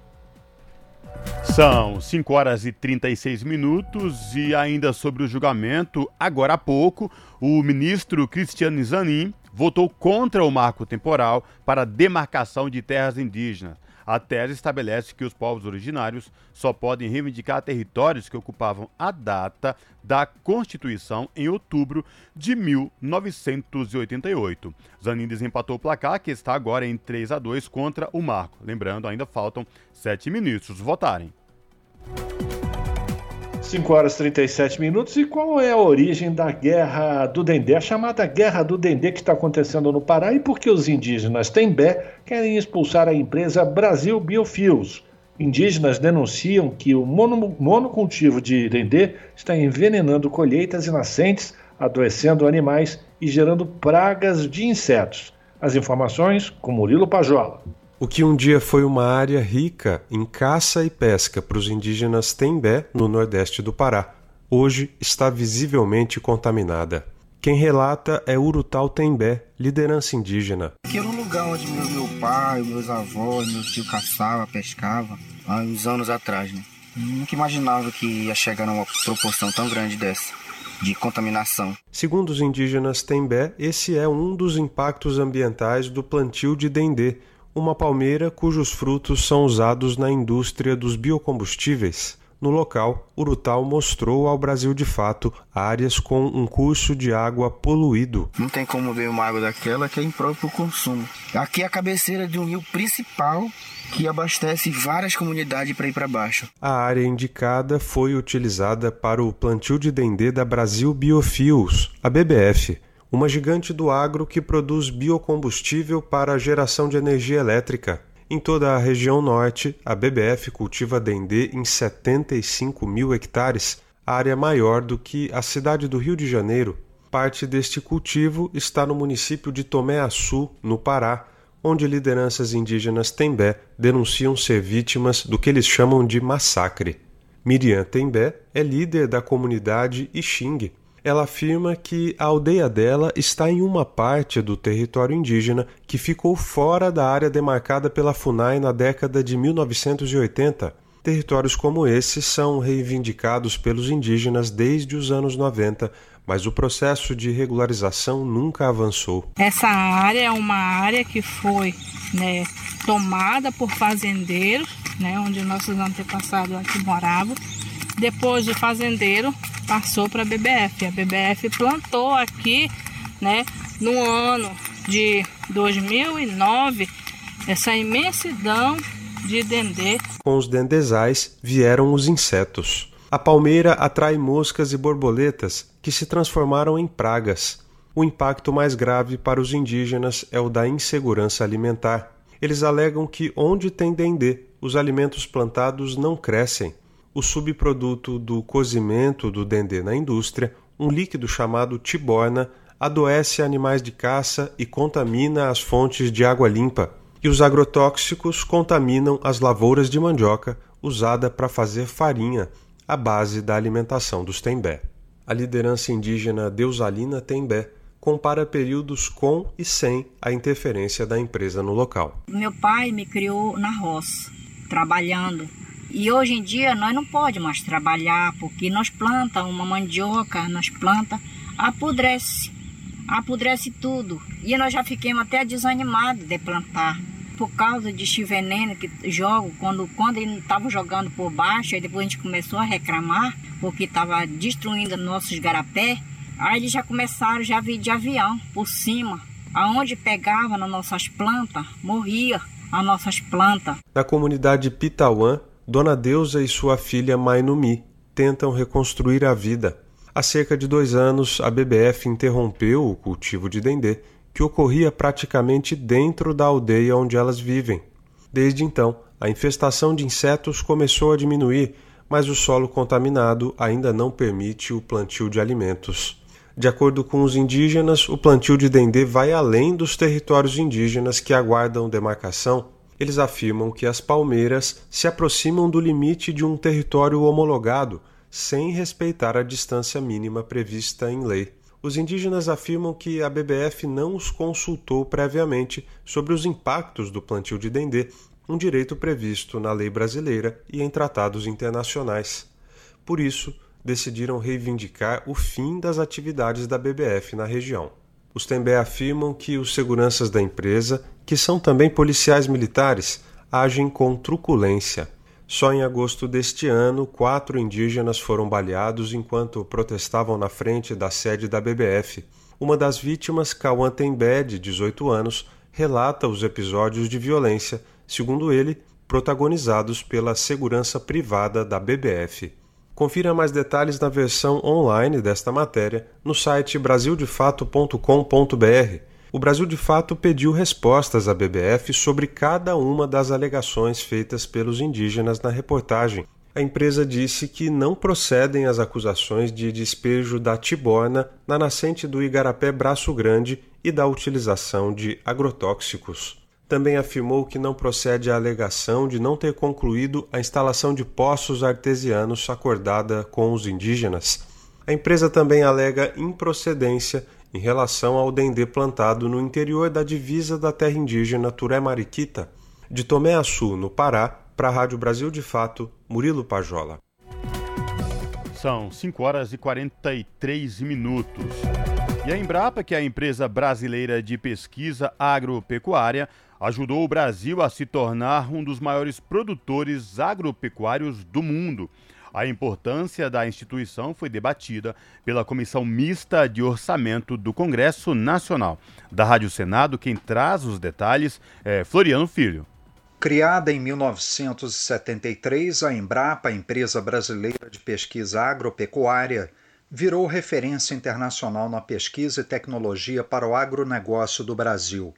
São 5 horas e 36 minutos e ainda sobre o julgamento, agora há pouco, o ministro Cristiano Zanin votou contra o marco temporal para demarcação de terras indígenas. A tese estabelece que os povos originários só podem reivindicar territórios que ocupavam a data da Constituição em outubro de 1988. Zanin desempatou o placar, que está agora em 3 a 2 contra o marco. Lembrando, ainda faltam sete ministros votarem.
5 horas e 37 minutos. E qual é a origem da Guerra do Dendê? A chamada Guerra do Dendê que está acontecendo no Pará e por que os indígenas Tembé querem expulsar a empresa Brasil Biofuels? Indígenas denunciam que o monocultivo de dendê está envenenando colheitas e nascentes, adoecendo animais e gerando pragas de insetos. As informações com Murilo Pajola.
O que um dia foi uma área rica em caça e pesca para os indígenas Tembé, no nordeste do Pará, hoje está visivelmente contaminada. Quem relata é Urutau Tembé, liderança indígena.
Aqui era um lugar onde meu, meu pai, meus avós, meu tio caçava, pescava, há uns anos atrás, né? Nunca imaginava que ia chegar numa proporção tão grande dessa de contaminação.
Segundo os indígenas Tembé, esse é um dos impactos ambientais do plantio de dendê, uma palmeira cujos frutos são usados na indústria dos biocombustíveis. No local, Urutau mostrou ao Brasil de fato áreas com um curso de água poluído.
Não tem como ver uma água daquela que é imprópria para o consumo. Aqui é a cabeceira de um rio principal que abastece várias comunidades para ir para baixo.
A área indicada foi utilizada para o plantio de dendê da Brasil Biofuels, a BBF, uma gigante do agro que produz biocombustível para a geração de energia elétrica. Em toda a região norte, a BBF cultiva dendê em 75 mil hectares, área maior do que a cidade do Rio de Janeiro. Parte deste cultivo está no município de Tomé Açu, no Pará, onde lideranças indígenas Tembé denunciam ser vítimas do que eles chamam de massacre. Miriam Tembé é líder da comunidade Ixing, ela afirma que a aldeia dela está em uma parte do território indígena que ficou fora da área demarcada pela FUNAI na década de 1980. Territórios como esse são reivindicados pelos indígenas desde os anos 90, mas o processo de regularização nunca avançou.
Essa área é uma área que foi né, tomada por fazendeiros, né, onde nossos antepassados aqui moravam. Depois de fazendeiro, passou para a BBF. A BBF plantou aqui, né, no ano de 2009, essa imensidão de dendê.
Com os dendezais vieram os insetos. A palmeira atrai moscas e borboletas que se transformaram em pragas. O impacto mais grave para os indígenas é o da insegurança alimentar. Eles alegam que onde tem dendê, os alimentos plantados não crescem. O subproduto do cozimento do dendê na indústria, um líquido chamado tiborna, adoece animais de caça e contamina as fontes de água limpa. E os agrotóxicos contaminam as lavouras de mandioca usada para fazer farinha, a base da alimentação dos Tembé. A liderança indígena Deusalina Tembé compara períodos com e sem a interferência da empresa no local.
Meu pai me criou na roça, trabalhando. E hoje em dia nós não pode mais trabalhar porque nós planta uma mandioca, nós planta, apodrece, apodrece tudo. E nós já fiquemos até desanimados de plantar por causa de veneno que jogo quando quando ele estava jogando por baixo, aí depois a gente começou a reclamar porque estava destruindo nossos garapé. Aí eles já começaram já vir de avião por cima, aonde pegava nas nossas plantas, morria as nossas plantas.
Na comunidade Pitauã, Dona Deusa e sua filha Mainumi tentam reconstruir a vida. Há cerca de dois anos, a BBF interrompeu o cultivo de dendê, que ocorria praticamente dentro da aldeia onde elas vivem. Desde então, a infestação de insetos começou a diminuir, mas o solo contaminado ainda não permite o plantio de alimentos. De acordo com os indígenas, o plantio de dendê vai além dos territórios indígenas que aguardam demarcação. Eles afirmam que as palmeiras se aproximam do limite de um território homologado, sem respeitar a distância mínima prevista em lei. Os indígenas afirmam que a BBF não os consultou previamente sobre os impactos do plantio de dendê, um direito previsto na lei brasileira e em tratados internacionais. Por isso, decidiram reivindicar o fim das atividades da BBF na região. Os Tembé afirmam que os seguranças da empresa, que são também policiais militares, agem com truculência. Só em agosto deste ano, quatro indígenas foram baleados enquanto protestavam na frente da sede da BBF. Uma das vítimas, Cauã Tembé, de 18 anos, relata os episódios de violência, segundo ele, protagonizados pela segurança privada da BBF. Confira mais detalhes na versão online desta matéria no site brasildefato.com.br. O Brasil de Fato pediu respostas à BBF sobre cada uma das alegações feitas pelos indígenas na reportagem. A empresa disse que não procedem as acusações de despejo da tiborna na nascente do Igarapé Braço Grande e da utilização de agrotóxicos também afirmou que não procede a alegação de não ter concluído a instalação de poços artesianos acordada com os indígenas. A empresa também alega improcedência em relação ao dendê plantado no interior da divisa da terra indígena Turé Mariquita, de Tomé Açu, no Pará, para a Rádio Brasil de Fato, Murilo Pajola.
São 5 horas e 43 minutos. E a Embrapa, que é a empresa brasileira de pesquisa agropecuária, ajudou o Brasil a se tornar um dos maiores produtores agropecuários do mundo. A importância da instituição foi debatida pela Comissão Mista de Orçamento do Congresso Nacional. Da Rádio Senado, quem traz os detalhes é Floriano Filho.
Criada em 1973, a Embrapa, empresa brasileira de pesquisa agropecuária, virou referência internacional na pesquisa e tecnologia para o agronegócio do Brasil.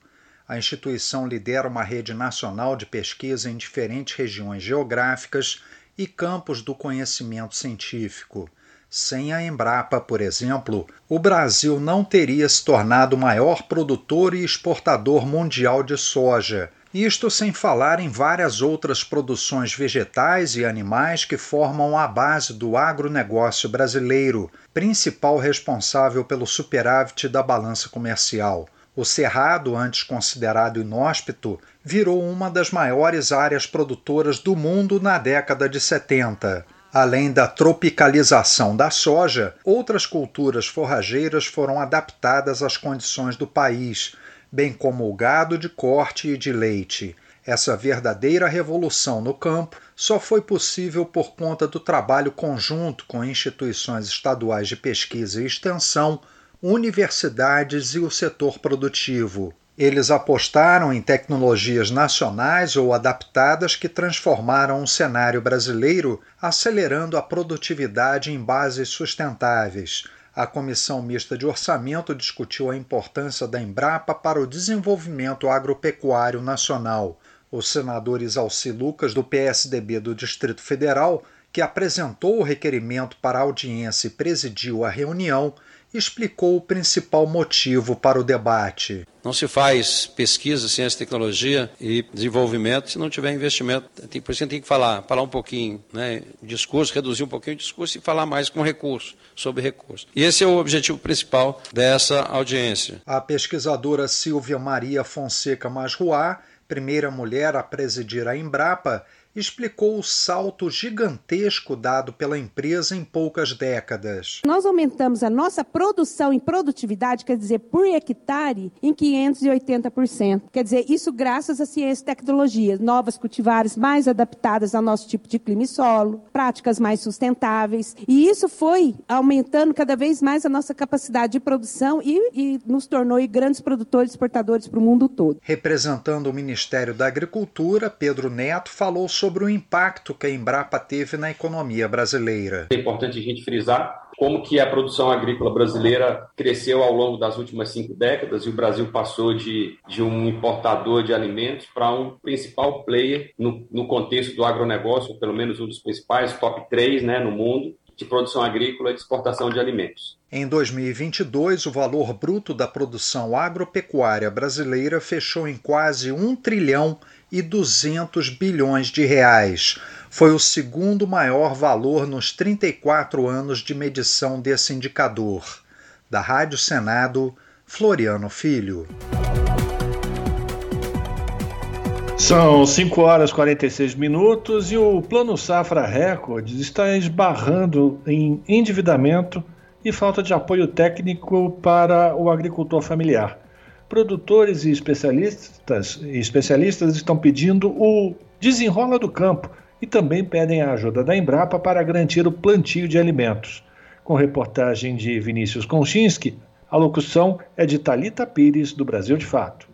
A instituição lidera uma rede nacional de pesquisa em diferentes regiões geográficas e campos do conhecimento científico. Sem a Embrapa, por exemplo, o Brasil não teria se tornado o maior produtor e exportador mundial de soja. Isto sem falar em várias outras produções vegetais e animais que formam a base do agronegócio brasileiro, principal responsável pelo superávit da balança comercial. O Cerrado, antes considerado inóspito, virou uma das maiores áreas produtoras do mundo na década de 70. Além da tropicalização da soja, outras culturas forrageiras foram adaptadas às condições do país, bem como o gado de corte e de leite. Essa verdadeira revolução no campo só foi possível por conta do trabalho conjunto com instituições estaduais de pesquisa e extensão, universidades e o setor produtivo. Eles apostaram em tecnologias nacionais ou adaptadas que transformaram o cenário brasileiro, acelerando a produtividade em bases sustentáveis. A Comissão Mista de Orçamento discutiu a importância da Embrapa para o desenvolvimento agropecuário nacional. O senador Isalci Lucas, do PSDB do Distrito Federal, que apresentou o requerimento para audiência e presidiu a reunião, explicou o principal motivo para o debate.
Não se faz pesquisa, ciência, tecnologia e desenvolvimento se não tiver investimento. Por isso a gente tem que falar, falar um pouquinho, né, discurso, reduzir um pouquinho o discurso e falar mais com recurso, sobre recurso. E esse é o objetivo principal dessa audiência.
A pesquisadora Silvia Maria Fonseca Masruá, primeira mulher a presidir a Embrapa, explicou o salto gigantesco dado pela empresa em poucas décadas.
Nós aumentamos a nossa produção em produtividade, quer dizer, por hectare, em 580%. Quer dizer, isso graças à ciência e tecnologia, novas cultivares mais adaptadas ao nosso tipo de clima e solo, práticas mais sustentáveis. E isso foi aumentando cada vez mais a nossa capacidade de produção e, e nos tornou grandes produtores exportadores para o mundo todo.
Representando o Ministério da Agricultura, Pedro Neto falou sobre o impacto que a Embrapa teve na economia brasileira.
É importante a gente frisar como que a produção agrícola brasileira cresceu ao longo das últimas cinco décadas e o Brasil passou de, de um importador de alimentos para um principal player no, no contexto do agronegócio, pelo menos um dos principais, top 3 né, no mundo, de produção agrícola e de exportação de alimentos.
Em 2022, o valor bruto da produção agropecuária brasileira fechou em quase 1 trilhão e 200 bilhões de reais. Foi o segundo maior valor nos 34 anos de medição desse indicador. Da Rádio Senado, Floriano Filho.
São 5 horas e 46 minutos e o Plano Safra Records está esbarrando em endividamento e falta de apoio técnico para o agricultor familiar. Produtores e especialistas, especialistas estão pedindo o desenrola do campo e também pedem a ajuda da Embrapa para garantir o plantio de alimentos. Com reportagem de Vinícius Konchinski, a locução é de Talita Pires, do Brasil de Fato.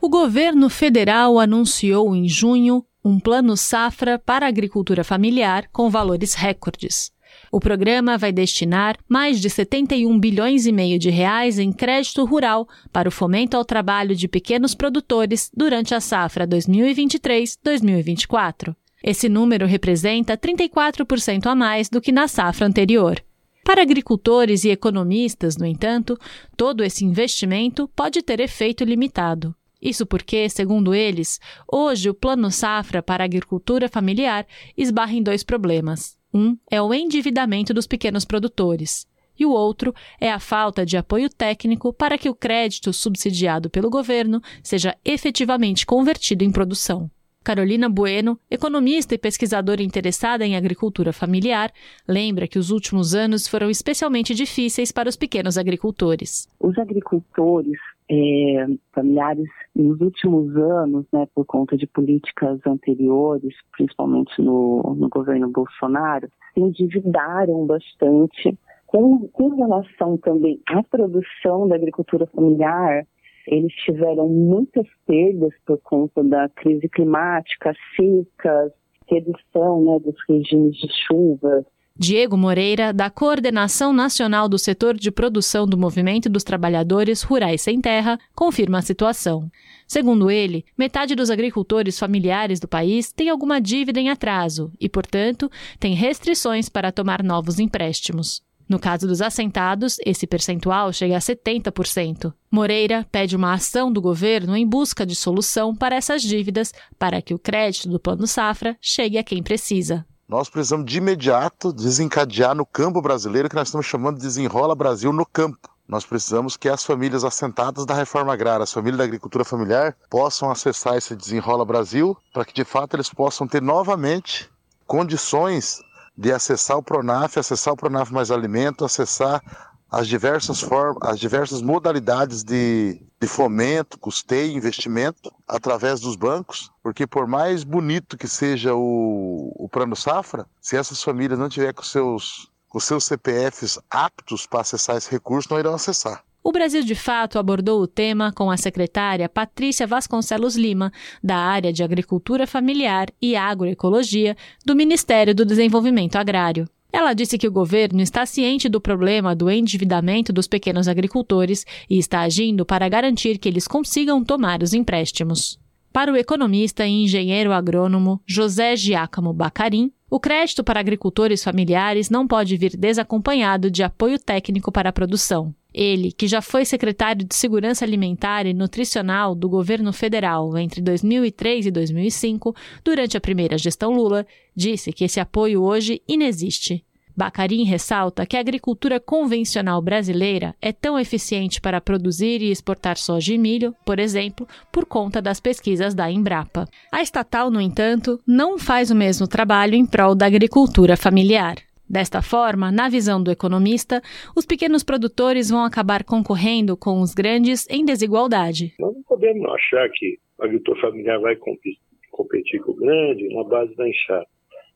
O governo federal anunciou em junho um plano safra para a agricultura familiar com valores recordes. O programa vai destinar mais de 71 bilhões e meio de reais em crédito rural para o fomento ao trabalho de pequenos produtores durante a safra 2023-2024. Esse número representa 34% a mais do que na safra anterior. Para agricultores e economistas, no entanto, todo esse investimento pode ter efeito limitado. Isso porque, segundo eles, hoje o Plano Safra para a agricultura familiar esbarra em dois problemas. Um é o endividamento dos pequenos produtores, e o outro é a falta de apoio técnico para que o crédito subsidiado pelo governo seja efetivamente convertido em produção. Carolina Bueno, economista e pesquisadora interessada em agricultura familiar, lembra que os últimos anos foram especialmente difíceis para os pequenos agricultores.
Os agricultores é, familiares nos últimos anos, né, por conta de políticas anteriores, principalmente no, no governo Bolsonaro, se endividaram bastante com, com relação também à produção da agricultura familiar, eles tiveram muitas perdas por conta da crise climática, secas, redução né, dos regimes de chuvas,
Diego Moreira, da Coordenação Nacional do Setor de Produção do Movimento dos Trabalhadores Rurais Sem Terra, confirma a situação. Segundo ele, metade dos agricultores familiares do país tem alguma dívida em atraso e, portanto, tem restrições para tomar novos empréstimos. No caso dos assentados, esse percentual chega a 70%. Moreira pede uma ação do governo em busca de solução para essas dívidas para que o crédito do Plano Safra chegue a quem precisa.
Nós precisamos de imediato desencadear no campo brasileiro que nós estamos chamando de desenrola Brasil no campo. Nós precisamos que as famílias assentadas da reforma agrária, as famílias da agricultura familiar, possam acessar esse Desenrola Brasil para que de fato eles possam ter novamente condições de acessar o Pronaf, acessar o Pronaf Mais Alimento, acessar as diversas formas, as diversas modalidades de, de fomento, custeio, investimento através dos bancos, porque por mais bonito que seja o, o plano safra, se essas famílias não tiverem com seus com seus CPFs aptos para acessar esse recurso, não irão acessar.
O Brasil de Fato abordou o tema com a secretária Patrícia Vasconcelos Lima, da área de Agricultura Familiar e Agroecologia do Ministério do Desenvolvimento Agrário. Ela disse que o governo está ciente do problema do endividamento dos pequenos agricultores e está agindo para garantir que eles consigam tomar os empréstimos. Para o economista e engenheiro agrônomo José Giacomo Bacarim, o crédito para agricultores familiares não pode vir desacompanhado de apoio técnico para a produção. Ele, que já foi secretário de Segurança Alimentar e Nutricional do governo federal entre 2003 e 2005, durante a primeira gestão Lula, disse que esse apoio hoje inexiste. Bacarim ressalta que a agricultura convencional brasileira é tão eficiente para produzir e exportar soja e milho, por exemplo, por conta das pesquisas da Embrapa. A estatal, no entanto, não faz o mesmo trabalho em prol da agricultura familiar. Desta forma, na visão do economista, os pequenos produtores vão acabar concorrendo com os grandes em desigualdade.
Nós não podemos achar que o agricultor familiar vai competir com o grande na base da enxada.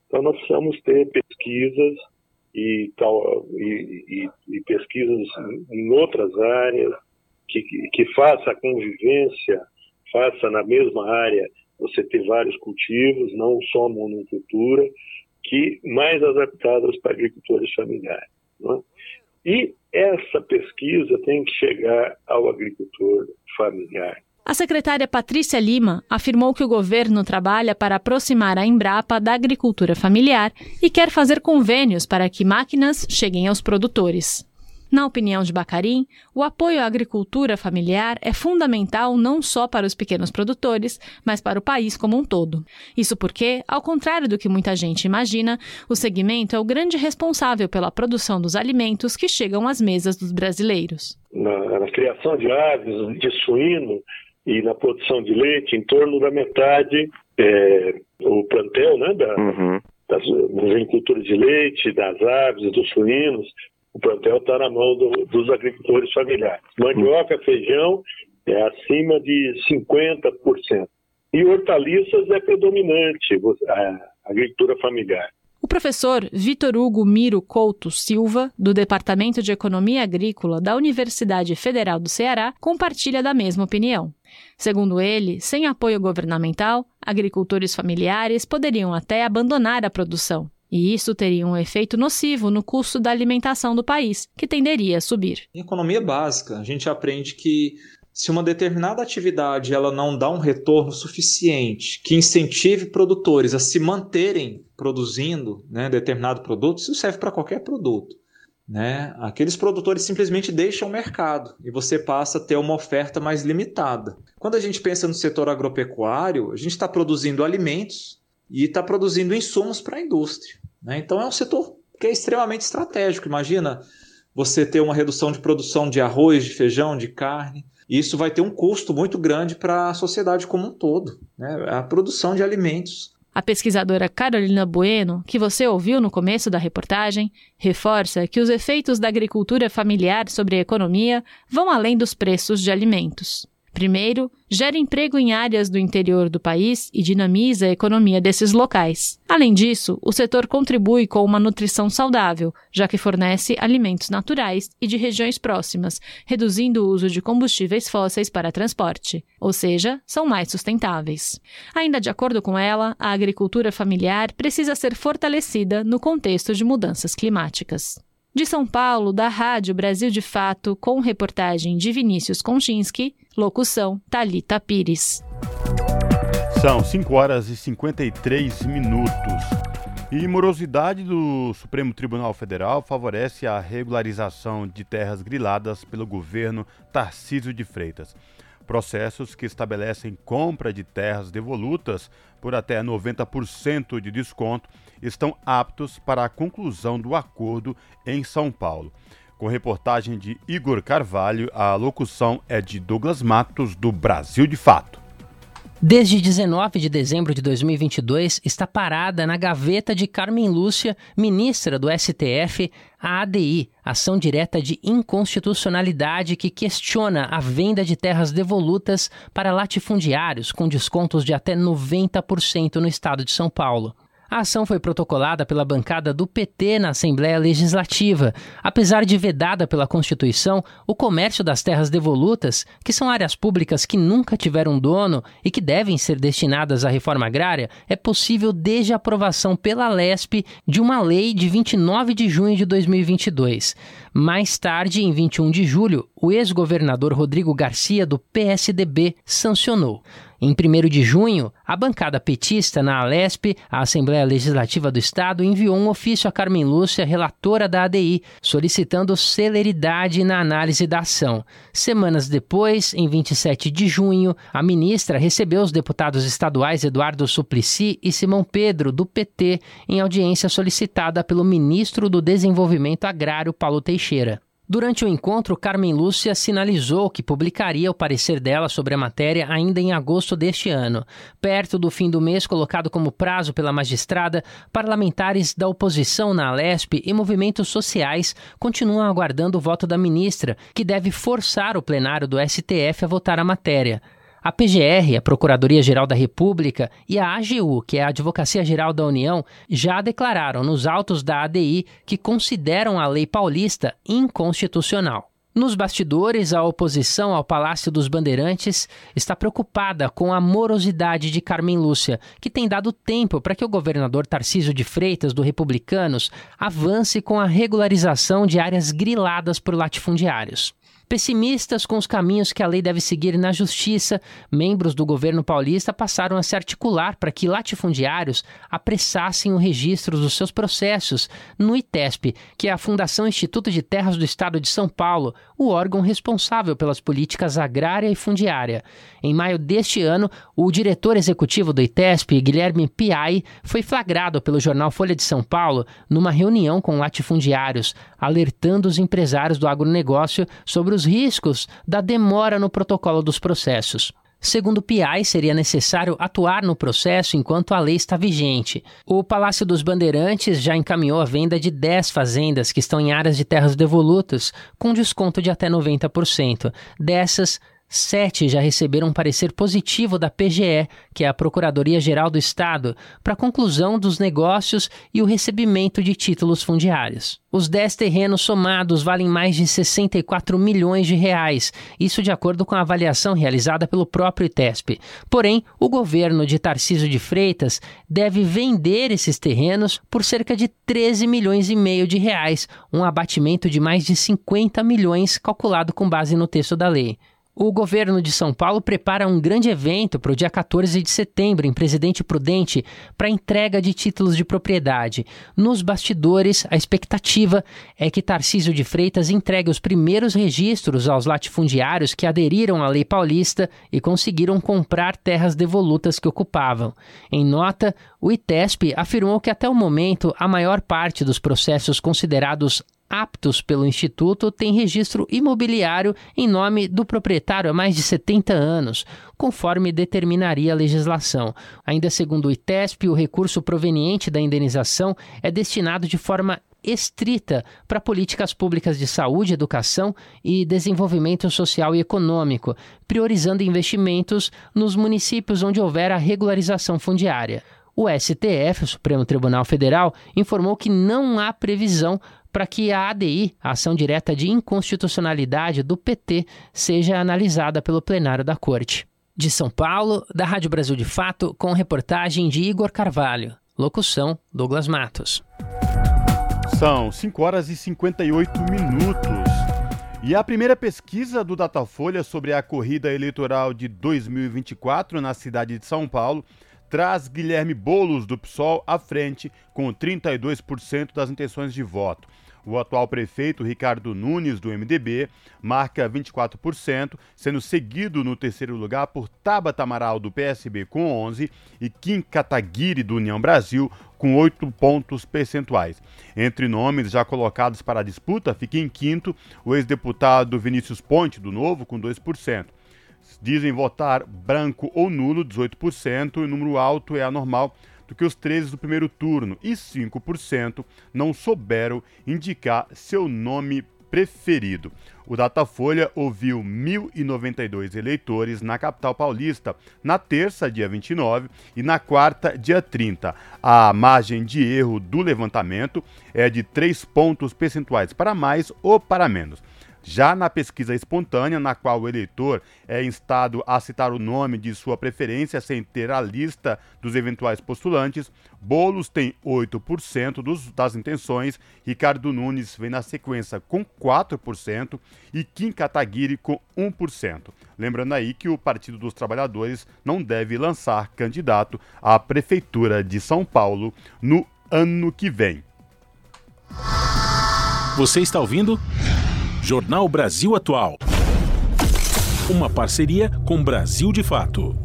Então, nós precisamos ter pesquisas e, e, e, pesquisas em outras áreas que, que faça a convivência, faça na mesma área você ter vários cultivos, não só monocultura, que mais adaptadas para agricultores familiares. É? E essa pesquisa tem que chegar ao agricultor familiar.
A secretária Patrícia Lima afirmou que o governo trabalha para aproximar a Embrapa da agricultura familiar e quer fazer convênios para que máquinas cheguem aos produtores. Na opinião de Bacarim, o apoio à agricultura familiar é fundamental não só para os pequenos produtores, mas para o país como um todo. Isso porque, ao contrário do que muita gente imagina, o segmento é o grande responsável pela produção dos alimentos que chegam às mesas dos brasileiros.
Na, na criação de aves, de suíno e na produção de leite, em torno da metade, é, o plantel né, da, uhum. das, das agriculturas de leite, das aves, dos suínos, o plantel está na mão do, dos agricultores familiares. Mandioca, feijão é acima de 50%. E hortaliças é predominante a agricultura familiar.
O professor Vitor Hugo Miro Couto Silva, do Departamento de Economia Agrícola da Universidade Federal do Ceará, compartilha da mesma opinião. Segundo ele, sem apoio governamental, agricultores familiares poderiam até abandonar a produção. E isso teria um efeito nocivo no custo da alimentação do país, que tenderia a subir.
Em economia básica, a gente aprende que se uma determinada atividade ela não dá um retorno suficiente que incentive produtores a se manterem produzindo né, determinado produto, isso serve para qualquer produto. Né? Aqueles produtores simplesmente deixam o mercado e você passa a ter uma oferta mais limitada. Quando a gente pensa no setor agropecuário, a gente está produzindo alimentos e está produzindo insumos para a indústria. Né? Então é um setor que é extremamente estratégico. Imagina você ter uma redução de produção de arroz, de feijão, de carne. Isso vai ter um custo muito grande para a sociedade como um todo. Né? A produção de alimentos.
A pesquisadora Carolina Bueno, que você ouviu no começo da reportagem, reforça que os efeitos da agricultura familiar sobre a economia vão além dos preços de alimentos. Primeiro, gera emprego em áreas do interior do país e dinamiza a economia desses locais. Além disso, o setor contribui com uma nutrição saudável, já que fornece alimentos naturais e de regiões próximas, reduzindo o uso de combustíveis fósseis para transporte, ou seja, são mais sustentáveis. Ainda de acordo com ela, a agricultura familiar precisa ser fortalecida no contexto de mudanças climáticas. De São Paulo, da Rádio Brasil de Fato, com reportagem de Vinícius Konchinski, locução Talita Pires.
São 5 horas e 53 minutos. E morosidade do Supremo Tribunal Federal favorece a regularização de terras griladas pelo governo Tarcísio de Freitas. Processos que estabelecem compra de terras devolutas por até 90% de desconto estão aptos para a conclusão do acordo em São Paulo. Com reportagem de Igor Carvalho, a locução é de Douglas Matos, do Brasil de Fato.
Desde 19 de dezembro de 2022, está parada na gaveta de Carmen Lúcia, ministra do STF, a ADI, Ação Direta de Inconstitucionalidade, que questiona a venda de terras devolutas para latifundiários com descontos de até 90% no estado de São Paulo. A ação foi protocolada pela bancada do PT na Assembleia Legislativa. Apesar de vedada pela Constituição, o comércio das terras devolutas, que são áreas públicas que nunca tiveram dono e que devem ser destinadas à reforma agrária, é possível desde a aprovação pela LESP de uma lei de 29 de junho de 2022. Mais tarde, em 21 de julho, o ex-governador Rodrigo Garcia, do PSDB, sancionou. Em 1 de junho, a bancada petista na Alesp, a Assembleia Legislativa do Estado, enviou um ofício a Carmen Lúcia, relatora da ADI, solicitando celeridade na análise da ação. Semanas depois, em 27 de junho, a ministra recebeu os deputados estaduais Eduardo Suplicy e Simão Pedro, do PT, em audiência solicitada pelo ministro do Desenvolvimento Agrário, Paulo Teixeira. Durante o encontro, Carmen Lúcia sinalizou que publicaria o parecer dela sobre a matéria ainda em agosto deste ano. Perto do fim do mês, colocado como prazo pela magistrada, parlamentares da oposição na Alesp e movimentos sociais continuam aguardando o voto da ministra, que deve forçar o plenário do STF a votar a matéria. A PGR, a Procuradoria-Geral da República, e a AGU, que é a Advocacia Geral da União, já declararam nos autos da ADI que consideram a lei paulista inconstitucional. Nos bastidores, a oposição ao Palácio dos Bandeirantes está preocupada com a morosidade de Carmen Lúcia, que tem dado tempo para que o governador Tarcísio de Freitas, do Republicanos, avance com a regularização de áreas griladas por latifundiários. Pessimistas com os caminhos que a lei deve seguir na justiça, membros do governo paulista passaram a se articular para que latifundiários apressassem o registro dos seus processos no ITESP, que é a Fundação Instituto de Terras do Estado de São Paulo, o órgão responsável pelas políticas agrária e fundiária. Em maio deste ano, o diretor executivo do ITESP, Guilherme Piai, foi flagrado pelo jornal Folha de São Paulo numa reunião com latifundiários, alertando os empresários do agronegócio sobre os riscos da demora no protocolo dos processos. Segundo o PI, seria necessário atuar no processo enquanto a lei está vigente. O Palácio dos Bandeirantes já encaminhou a venda de 10 fazendas que estão em áreas de terras devolutas, com desconto de até 90%. Dessas, Sete já receberam um parecer positivo da PGE, que é a Procuradoria-Geral do Estado, para a conclusão dos negócios e o recebimento de títulos fundiários. Os dez terrenos somados valem mais de 64 milhões de reais, isso de acordo com a avaliação realizada pelo próprio ITESP. Porém, o governo de Tarcísio de Freitas deve vender esses terrenos por cerca de 13 milhões e meio de reais, um abatimento de mais de 50 milhões calculado com base no texto da lei. O governo de São Paulo prepara um grande evento para o dia 14 de setembro, em Presidente Prudente, para entrega de títulos de propriedade. Nos bastidores, a expectativa é que Tarcísio de Freitas entregue os primeiros registros aos latifundiários que aderiram à lei paulista e conseguiram comprar terras devolutas que ocupavam. Em nota, o ITESP afirmou que até o momento a maior parte dos processos considerados aptos pelo Instituto têm registro imobiliário em nome do proprietário há mais de 70 anos, conforme determinaria a legislação. Ainda segundo o ITESP, o recurso proveniente da indenização é destinado de forma estrita para políticas públicas de saúde, educação e desenvolvimento social e econômico, priorizando investimentos nos municípios onde houver a regularização fundiária. O STF, o Supremo Tribunal Federal, informou que não há previsão para que a ADI, a ação direta de inconstitucionalidade do PT, seja analisada pelo plenário da Corte. De São Paulo, da Rádio Brasil de Fato, com reportagem de Igor Carvalho. Locução: Douglas Matos.
São 5 horas e 58 minutos. E a primeira pesquisa do Datafolha sobre a corrida eleitoral de 2024 na cidade de São Paulo traz Guilherme Bolos do PSOL à frente com 32% das intenções de voto. O atual prefeito Ricardo Nunes, do MDB, marca 24%, sendo seguido no terceiro lugar por Tabata Amaral, do PSB, com 11%, e Kim Kataguiri, do União Brasil, com 8 pontos percentuais. Entre nomes já colocados para a disputa, fica em quinto o ex-deputado Vinícius Ponte, do Novo, com 2%. dizem votar branco ou nulo, 18%, e o número alto é anormal do que os 13 do primeiro turno, e 5% não souberam indicar seu nome preferido. O Datafolha ouviu 1.092 eleitores na capital paulista na terça, dia 29, e na quarta, dia 30. A margem de erro do levantamento é de 3 pontos percentuais para mais ou para menos. Já na pesquisa espontânea, na qual o eleitor é instado a citar o nome de sua preferência sem ter a lista dos eventuais postulantes, Bolos tem 8% dos, das intenções, Ricardo Nunes vem na sequência com 4% e Kim Kataguiri com 1%. Lembrando aí que o Partido dos Trabalhadores não deve lançar candidato à Prefeitura de São Paulo no ano que vem.
Você está ouvindo? Jornal Brasil Atual. Uma parceria com Brasil de Fato.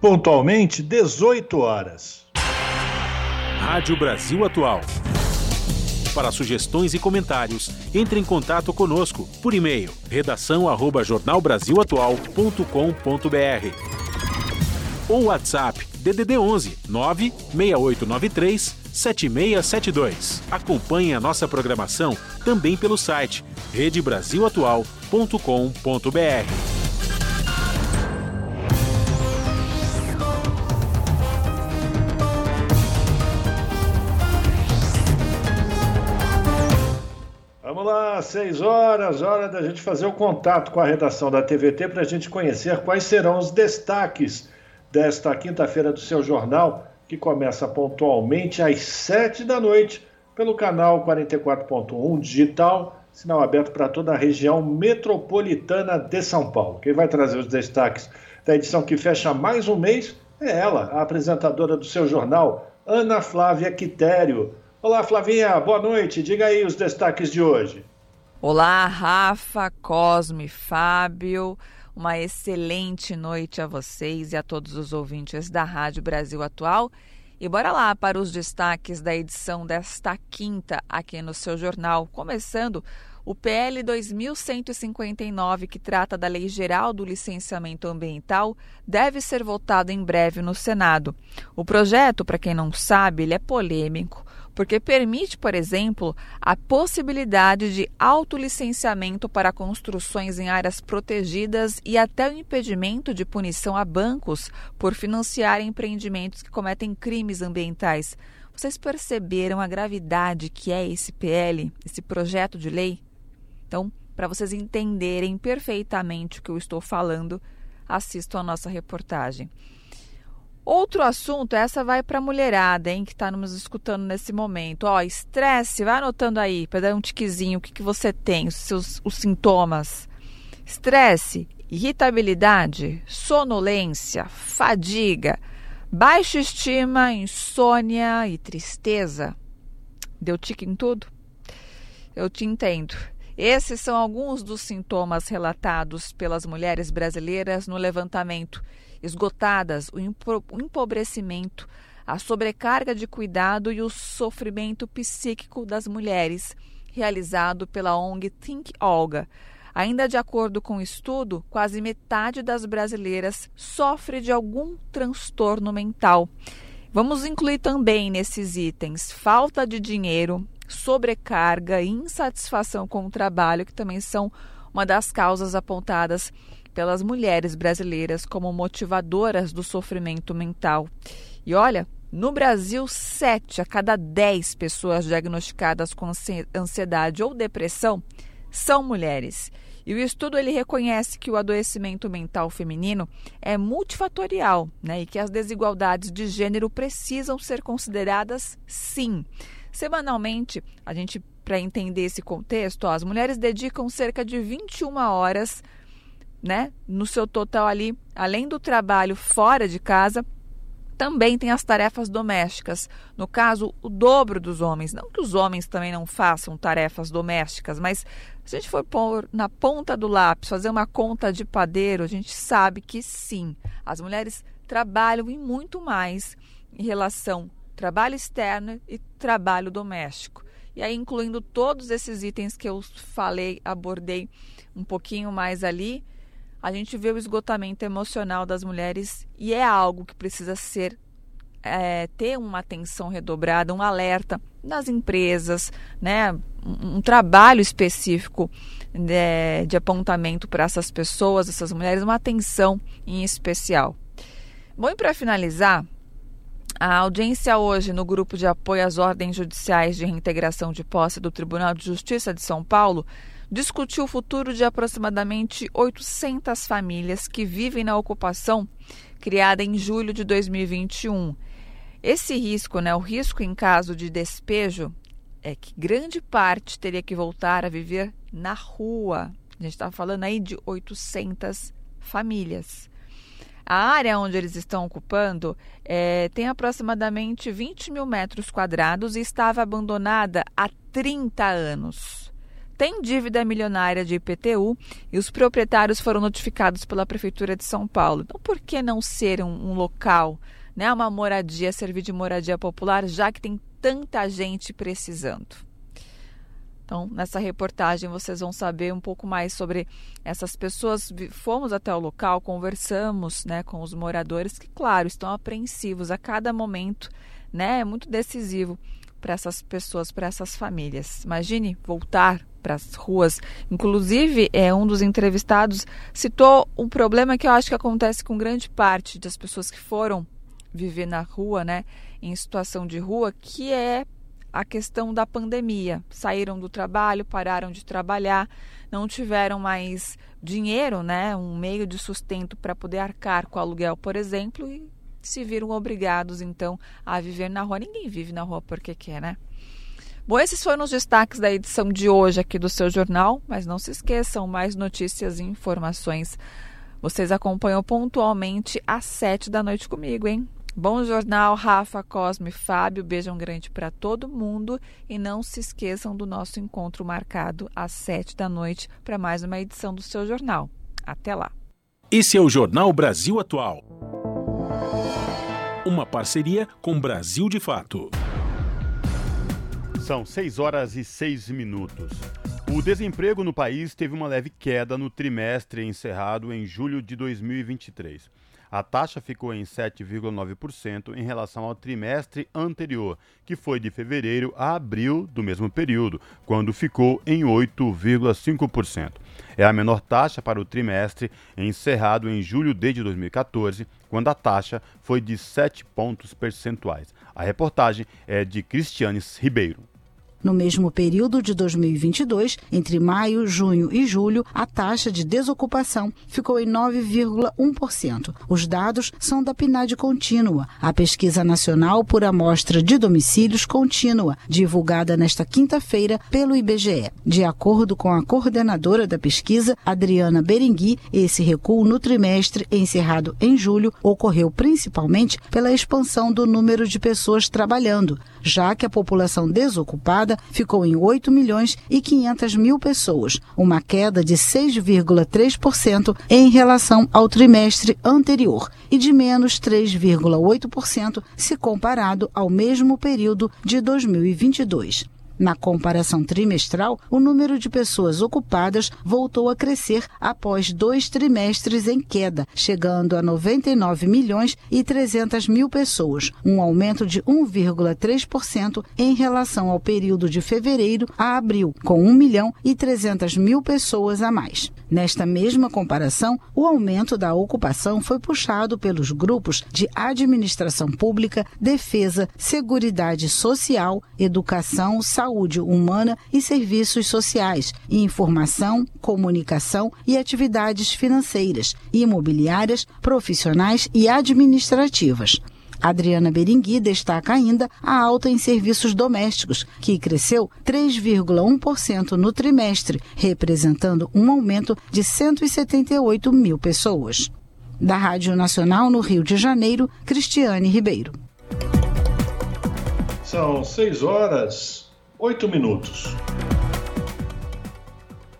Pontualmente, 18 horas.
Rádio Brasil Atual. Para sugestões e comentários, entre em contato conosco por e-mail redação@jornalbrasilatual.com.br ou WhatsApp DDD 11 96893 7672. Acompanhe a nossa programação também pelo site redebrasilatual.com.br.
Vamos lá, seis horas, hora da gente fazer o contato com a redação da TVT para a gente conhecer quais serão os destaques desta quinta-feira do seu jornal que começa pontualmente às 7 da noite pelo canal 44.1 digital, sinal aberto para toda a região metropolitana de São Paulo. Quem vai trazer os destaques da edição que fecha mais um mês é ela, a apresentadora do seu jornal, Ana Flávia Quitério. Olá, Flavinha, boa noite. Diga aí os destaques de hoje.
Olá, Rafa, Cosme, Fábio. Uma excelente noite a vocês e a todos os ouvintes da Rádio Brasil Atual. E bora lá para os destaques da edição desta quinta aqui no seu jornal, começando o PL 2159, que trata da Lei Geral do Licenciamento Ambiental, deve ser votado em breve no Senado. O projeto, para quem não sabe, ele é polêmico porque permite, por exemplo, a possibilidade de autolicenciamento para construções em áreas protegidas e até o impedimento de punição a bancos por financiar empreendimentos que cometem crimes ambientais. Vocês perceberam a gravidade que é esse PL, esse projeto de lei? Então, para vocês entenderem perfeitamente o que eu estou falando, assistam a nossa reportagem. Outro assunto, essa vai para a mulherada, hein, que está nos escutando nesse momento. Ó, estresse, vai anotando aí, para dar um tiquezinho, o que, que você tem, os seus os sintomas. Estresse, irritabilidade, sonolência, fadiga, baixa estima, insônia e tristeza. Deu tique em tudo? Eu te entendo. Esses são alguns dos sintomas relatados pelas mulheres brasileiras no levantamento esgotadas, o empobrecimento, a sobrecarga de cuidado e o sofrimento psíquico das mulheres, realizado pela ONG Think Olga. Ainda de acordo com o estudo, quase metade das brasileiras sofre de algum transtorno mental. Vamos incluir também nesses itens falta de dinheiro, sobrecarga e insatisfação com o trabalho, que também são uma das causas apontadas pelas mulheres brasileiras como motivadoras do sofrimento mental. E olha, no Brasil, 7 a cada 10 pessoas diagnosticadas com ansiedade ou depressão são mulheres. E o estudo ele reconhece que o adoecimento mental feminino é multifatorial, né, e que as desigualdades de gênero precisam ser consideradas sim. Semanalmente, a gente para entender esse contexto, ó, as mulheres dedicam cerca de 21 horas né, no seu total ali, além do trabalho fora de casa, também tem as tarefas domésticas. No caso, o dobro dos homens. Não que os homens também não façam tarefas domésticas, mas se a gente for pôr na ponta do lápis, fazer uma conta de padeiro, a gente sabe que sim, as mulheres trabalham e muito mais em relação trabalho externo e trabalho doméstico. E aí, incluindo todos esses itens que eu falei, abordei um pouquinho mais ali, a gente vê o esgotamento emocional das mulheres e é algo que precisa ser é, ter uma atenção redobrada, um alerta nas empresas, né, um, trabalho específico de, de apontamento para essas pessoas, essas mulheres, uma atenção em especial. Bom, e para finalizar, a audiência hoje no grupo de apoio às ordens judiciais de reintegração de posse do Tribunal de Justiça de São Paulo discutiu o futuro de aproximadamente 800 famílias que vivem na ocupação criada em julho de 2021 esse risco, né, o risco em caso de despejo, é que grande parte teria que voltar a viver na rua. A gente está falando aí de 800 famílias. A área onde eles estão ocupando é, tem aproximadamente 20 mil metros quadrados e estava abandonada há 30 anos. Tem dívida milionária de IPTU e os proprietários foram notificados pela Prefeitura de São Paulo. Então, por que não ser um, um local né, uma moradia, servir de moradia popular, já que tem tanta gente precisando. Então, nessa reportagem vocês vão saber um pouco mais sobre essas pessoas. Fomos até o local, conversamos né, com os moradores, que, claro, estão apreensivos a cada momento, né? É muito decisivo para essas pessoas, para essas famílias. Imagine voltar para as ruas. Inclusive, é um dos entrevistados citou um problema que eu acho que acontece com grande parte das pessoas que foram viver na rua, né, em situação de rua, que é a questão da pandemia. Saíram do trabalho, pararam de trabalhar, não tiveram mais dinheiro, né, um meio de sustento para poder arcar com o aluguel, por exemplo, e se viram obrigados então a viver na rua. Ninguém vive na rua porque quer, né? Bom, esses foram os destaques da edição de hoje aqui do seu jornal, mas não se esqueçam, mais notícias e informações vocês acompanham pontualmente às sete da noite comigo, hein? Bom jornal, Rafa, Cosme Fábio. Beijão grande para todo mundo e não se esqueçam do nosso encontro marcado às sete da noite para mais uma edição do seu jornal. Até lá.
Esse é o Jornal Brasil Atual. Uma parceria com Brasil de Fato.
São 6 horas e 6 minutos. O desemprego no país teve uma leve queda no trimestre encerrado em julho de 2023. A taxa ficou em 7,9% em relação ao trimestre anterior, que foi de fevereiro a abril do mesmo período, quando ficou em 8,5%. É a menor taxa para o trimestre encerrado em julho desde 2014, quando a taxa foi de 7 pontos percentuais. A reportagem é de Cristianes Ribeiro.
No mesmo período de 2022, entre maio, junho e julho, a taxa de desocupação ficou em 9,1%. Os dados são da PNAD contínua, a pesquisa nacional por amostra de domicílios contínua, divulgada nesta quinta-feira pelo IBGE. De acordo com a coordenadora da pesquisa, Adriana Berengui, esse recuo no trimestre encerrado em julho ocorreu principalmente pela expansão do número de pessoas trabalhando, já que a população desocupada ficou em 8 milhões e 500 mil pessoas, uma queda de 6,3% em relação ao trimestre anterior e de menos 3,8% se comparado ao mesmo período de 2022. Na comparação trimestral, o número de pessoas ocupadas voltou a crescer após dois trimestres em queda, chegando a 99 milhões e 300 mil pessoas, um aumento de 1,3% em relação ao período de fevereiro a abril, com 1 milhão e 300 mil pessoas a mais. Nesta mesma comparação, o aumento da ocupação foi puxado pelos grupos de administração pública, defesa, seguridade social, educação, saúde humana e serviços sociais, informação, comunicação e atividades financeiras, imobiliárias, profissionais e administrativas. Adriana Berengui destaca ainda a alta em serviços domésticos, que cresceu 3,1% no trimestre, representando um aumento de 178 mil pessoas. Da Rádio Nacional no Rio de Janeiro, Cristiane Ribeiro.
São 6 horas, 8 minutos.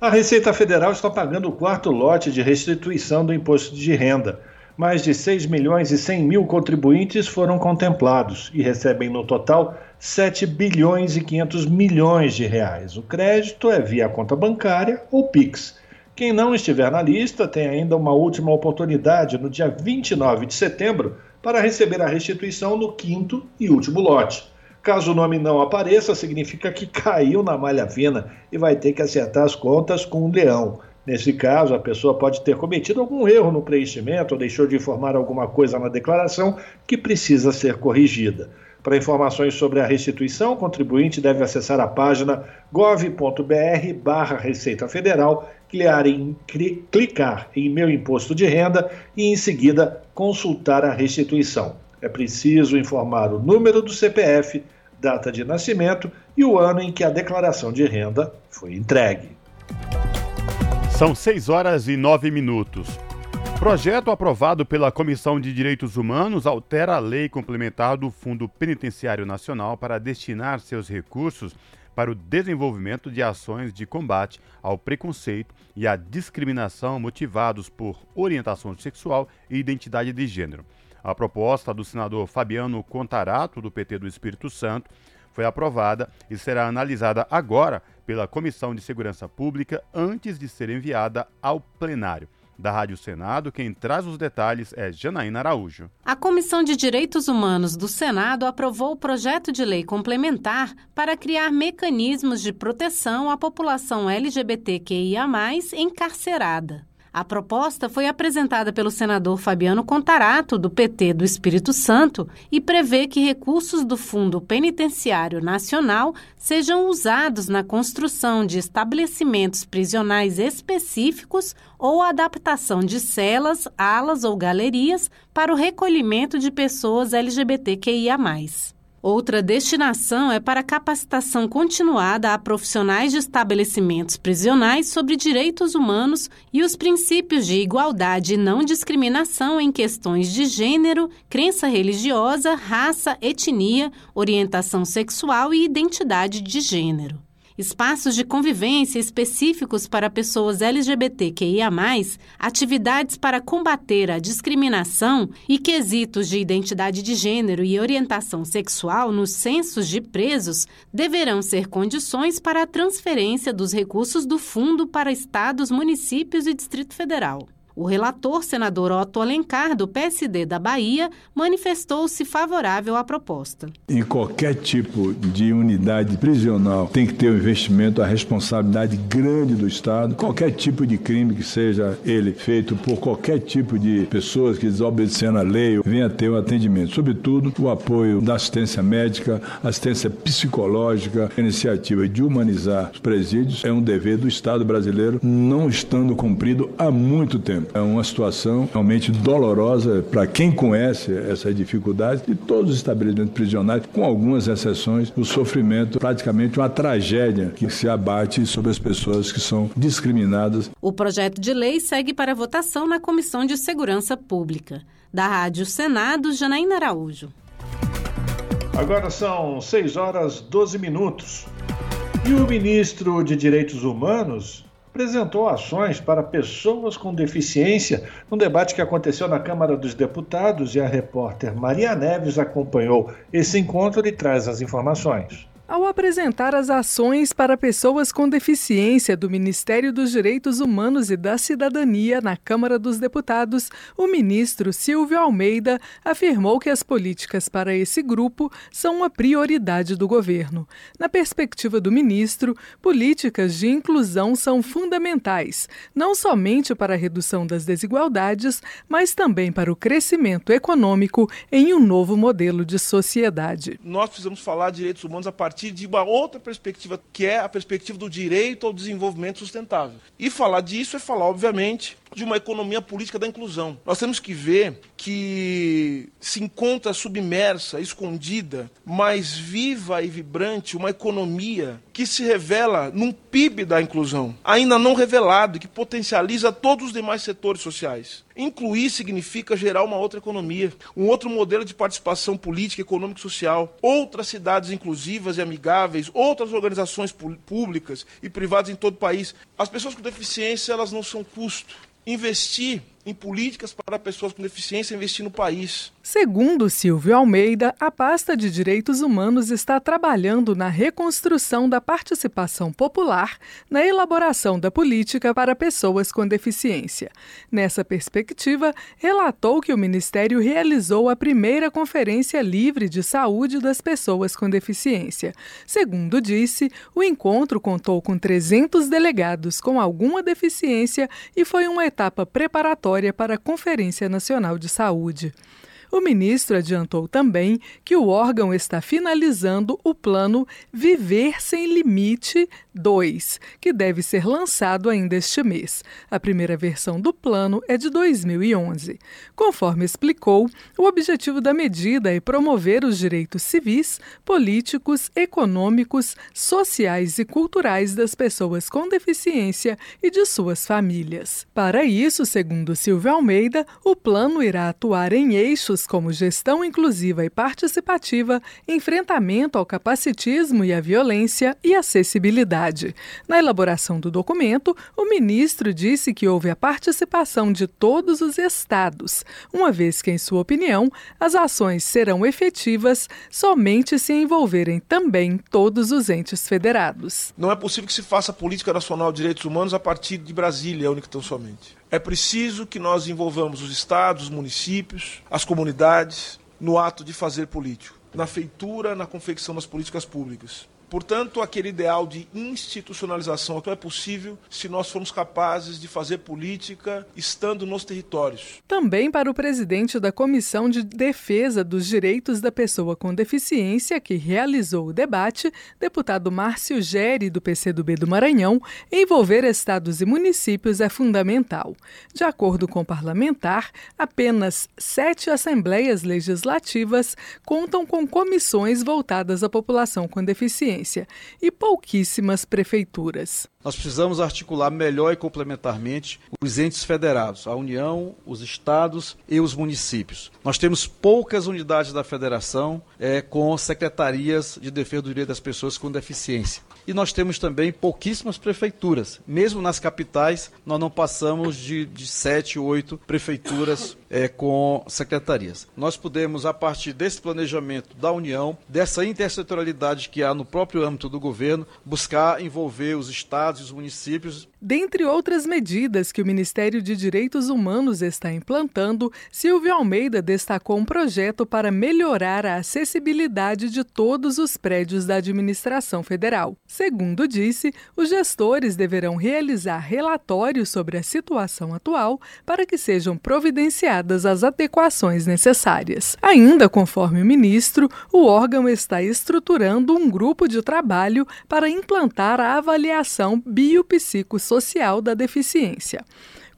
A Receita Federal está pagando o quarto lote de restituição do imposto de renda Mais de 6 milhões e 100 mil contribuintes foram contemplados e recebem no total 7 bilhões e 500 milhões de reais. O crédito é via conta bancária ou Pix. Quem não estiver na lista tem ainda uma última oportunidade no dia 29 de setembro para receber a restituição no quinto e último lote. Caso o nome não apareça, significa que caiu na malha fina e vai ter que acertar as contas com o leão. Nesse caso, a pessoa pode ter cometido algum erro no preenchimento ou deixou de informar alguma coisa na declaração que precisa ser corrigida. Para informações sobre a restituição, o contribuinte deve acessar a página gov.br barra Receita Federal, clicar em, clicar em Meu Imposto de Renda e, em seguida, consultar a restituição. É preciso informar o número do CPF, data de nascimento e o ano em que a declaração de renda foi entregue.
São 6 horas e 9 minutos. Projeto aprovado pela Comissão de Direitos Humanos altera a lei complementar do Fundo Penitenciário Nacional para destinar seus recursos para o desenvolvimento de ações de combate ao preconceito e à discriminação motivados por orientação sexual e identidade de gênero. A proposta do senador Fabiano Contarato, do PT do Espírito Santo, foi aprovada e será analisada agora pela Comissão de Segurança Pública antes de ser enviada ao plenário. Da Rádio Senado, quem traz os detalhes é Janaína Araújo.
A Comissão de Direitos Humanos do Senado aprovou o projeto de lei complementar para criar mecanismos de proteção à população LGBTQIA, encarcerada. A proposta foi apresentada pelo senador Fabiano Contarato, do PT do Espírito Santo, e prevê que recursos do Fundo Penitenciário Nacional sejam usados na construção de estabelecimentos prisionais específicos ou adaptação de celas, alas ou galerias para o recolhimento de pessoas LGBTQIA. Outra destinação é para capacitação continuada a profissionais de estabelecimentos prisionais sobre direitos humanos e os princípios de igualdade e não discriminação em questões de gênero, crença religiosa, raça, etnia, orientação sexual e identidade de gênero espaços de convivência específicos para pessoas LGBTQIA, atividades para combater a discriminação e quesitos de identidade de gênero e orientação sexual nos censos de presos deverão ser condições para a transferência dos recursos do fundo para estados, municípios e Distrito Federal. O relator, senador Otto Alencar, do PSD da Bahia, manifestou-se favorável à proposta.
Em qualquer tipo de unidade prisional tem que ter o um investimento, a responsabilidade grande do Estado. Qualquer tipo de crime que seja ele feito por qualquer tipo de pessoas que desobedecendo a lei, venha ter o um atendimento. Sobretudo, o apoio da assistência médica, assistência psicológica, a iniciativa de humanizar os presídios é um dever do Estado brasileiro, não estando cumprido há muito tempo. É uma situação realmente dolorosa para quem conhece essas dificuldades de todos os estabelecimentos prisionais, com algumas exceções, o sofrimento, praticamente uma tragédia que se abate sobre as pessoas que são discriminadas.
O projeto de lei segue para votação na Comissão de Segurança Pública. Da Rádio Senado, Janaína Araújo.
Agora são 6 horas 12 minutos. E o ministro de Direitos Humanos, apresentou ações para pessoas com deficiência no debate que aconteceu na Câmara dos Deputados e a repórter Maria Neves acompanhou esse encontro e traz as informações.
Ao apresentar as ações para pessoas com deficiência do Ministério dos Direitos Humanos e da Cidadania na Câmara dos Deputados, o ministro Silvio Almeida afirmou que as políticas para esse grupo são uma prioridade do governo. Na perspectiva do ministro, políticas de inclusão são fundamentais, não somente para a redução das desigualdades, mas também para o crescimento econômico em um novo modelo de sociedade.
Nós precisamos falar de direitos humanos a partir partir de uma outra perspectiva, que é a perspectiva do direito ao desenvolvimento sustentável. E falar disso é falar, obviamente, de uma economia política da inclusão. Nós temos que ver que se encontra submersa, escondida, mais viva e vibrante uma economia que se revela num PIB da inclusão, ainda não revelado, que potencializa todos os demais setores sociais. Incluir significa gerar uma outra economia, um outro modelo de participação política, econômica e social, outras cidades inclusivas e amigáveis, outras organizações públicas e privadas em todo o país. As pessoas com deficiência, elas não são custo investir em políticas para pessoas com deficiência investir no país.
Segundo Silvio Almeida, a pasta de direitos humanos está trabalhando na reconstrução da participação popular na elaboração da política para pessoas com deficiência. Nessa perspectiva, relatou que o Ministério realizou a primeira Conferência Livre de Saúde das Pessoas com Deficiência. Segundo disse, o encontro contou com 300 delegados com alguma deficiência e foi uma etapa preparatória para a Conferência Nacional de Saúde. O ministro adiantou também que o órgão está finalizando o plano Viver Sem Limite 2, que deve ser lançado ainda este mês. A primeira versão do plano é de 2011. Conforme explicou, o objetivo da medida é promover os direitos civis, políticos, econômicos, sociais e culturais das pessoas com deficiência e de suas famílias. Para isso, segundo Silvio Almeida, o plano irá atuar em eixos como gestão inclusiva e participativa, enfrentamento ao capacitismo e à violência e acessibilidade. Na elaboração do documento, o ministro disse que houve a participação de todos os estados, uma vez que, em sua opinião, as ações serão efetivas somente se envolverem também todos os entes federados.
Não é possível que se faça política nacional de direitos humanos a partir de Brasília, única tão somente. É preciso que nós envolvamos os estados, os municípios, as comunidades no ato de fazer político, na feitura, na confecção das políticas públicas. Portanto, aquele ideal de institucionalização só é possível se nós formos capazes de fazer política estando nos territórios.
Também para o presidente da Comissão de Defesa dos Direitos da Pessoa com Deficiência, que realizou o debate, deputado Márcio Gere, do PCdoB do Maranhão, envolver estados e municípios é fundamental. De acordo com o parlamentar, apenas sete assembleias legislativas contam com comissões voltadas à população com deficiência e pouquíssimas prefeituras.
Nós precisamos articular melhor e complementarmente os entes federados, a União, os estados e os municípios. Nós temos poucas unidades da federação é, com secretarias de defesa do direito das pessoas com deficiência. E nós temos também pouquíssimas prefeituras. Mesmo nas capitais, nós não passamos de, de sete, oito prefeituras é, com secretarias. Nós podemos, a partir desse planejamento da União, dessa intersetorialidade que há no próprio âmbito do governo, buscar envolver os estados e os municípios
Dentre outras medidas que o Ministério de Direitos Humanos está implantando, Silvio Almeida destacou um projeto para melhorar a acessibilidade de todos os prédios da administração federal. Segundo disse, os gestores deverão realizar relatórios sobre a situação atual para que sejam providenciadas as adequações necessárias. Ainda conforme o ministro, o órgão está estruturando um grupo de trabalho para implantar a avaliação biopsicossocial social da deficiência.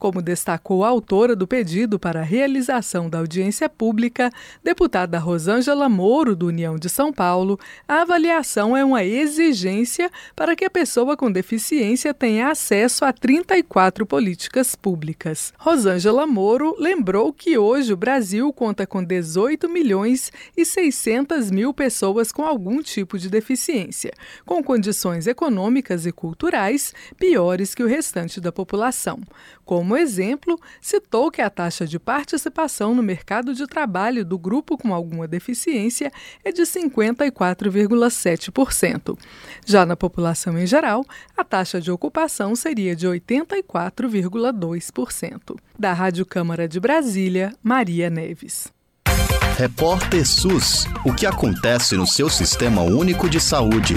Como destacou a autora do pedido para a realização da audiência pública, deputada Rosângela Moro, do União de São Paulo, a avaliação é uma exigência para que a pessoa com deficiência tenha acesso a 34 políticas públicas. Rosângela Moro lembrou que hoje o Brasil conta com 18 milhões e 600 mil pessoas com algum tipo de deficiência, com condições econômicas e culturais piores que o restante da população. Como exemplo, citou que a taxa de participação no mercado de trabalho do grupo com alguma deficiência é de 54,7%. Já na população em geral, a taxa de ocupação seria de 84,2%. Da Rádio Câmara de Brasília, Maria Neves.
Repórter SUS: O que acontece no seu sistema único de saúde?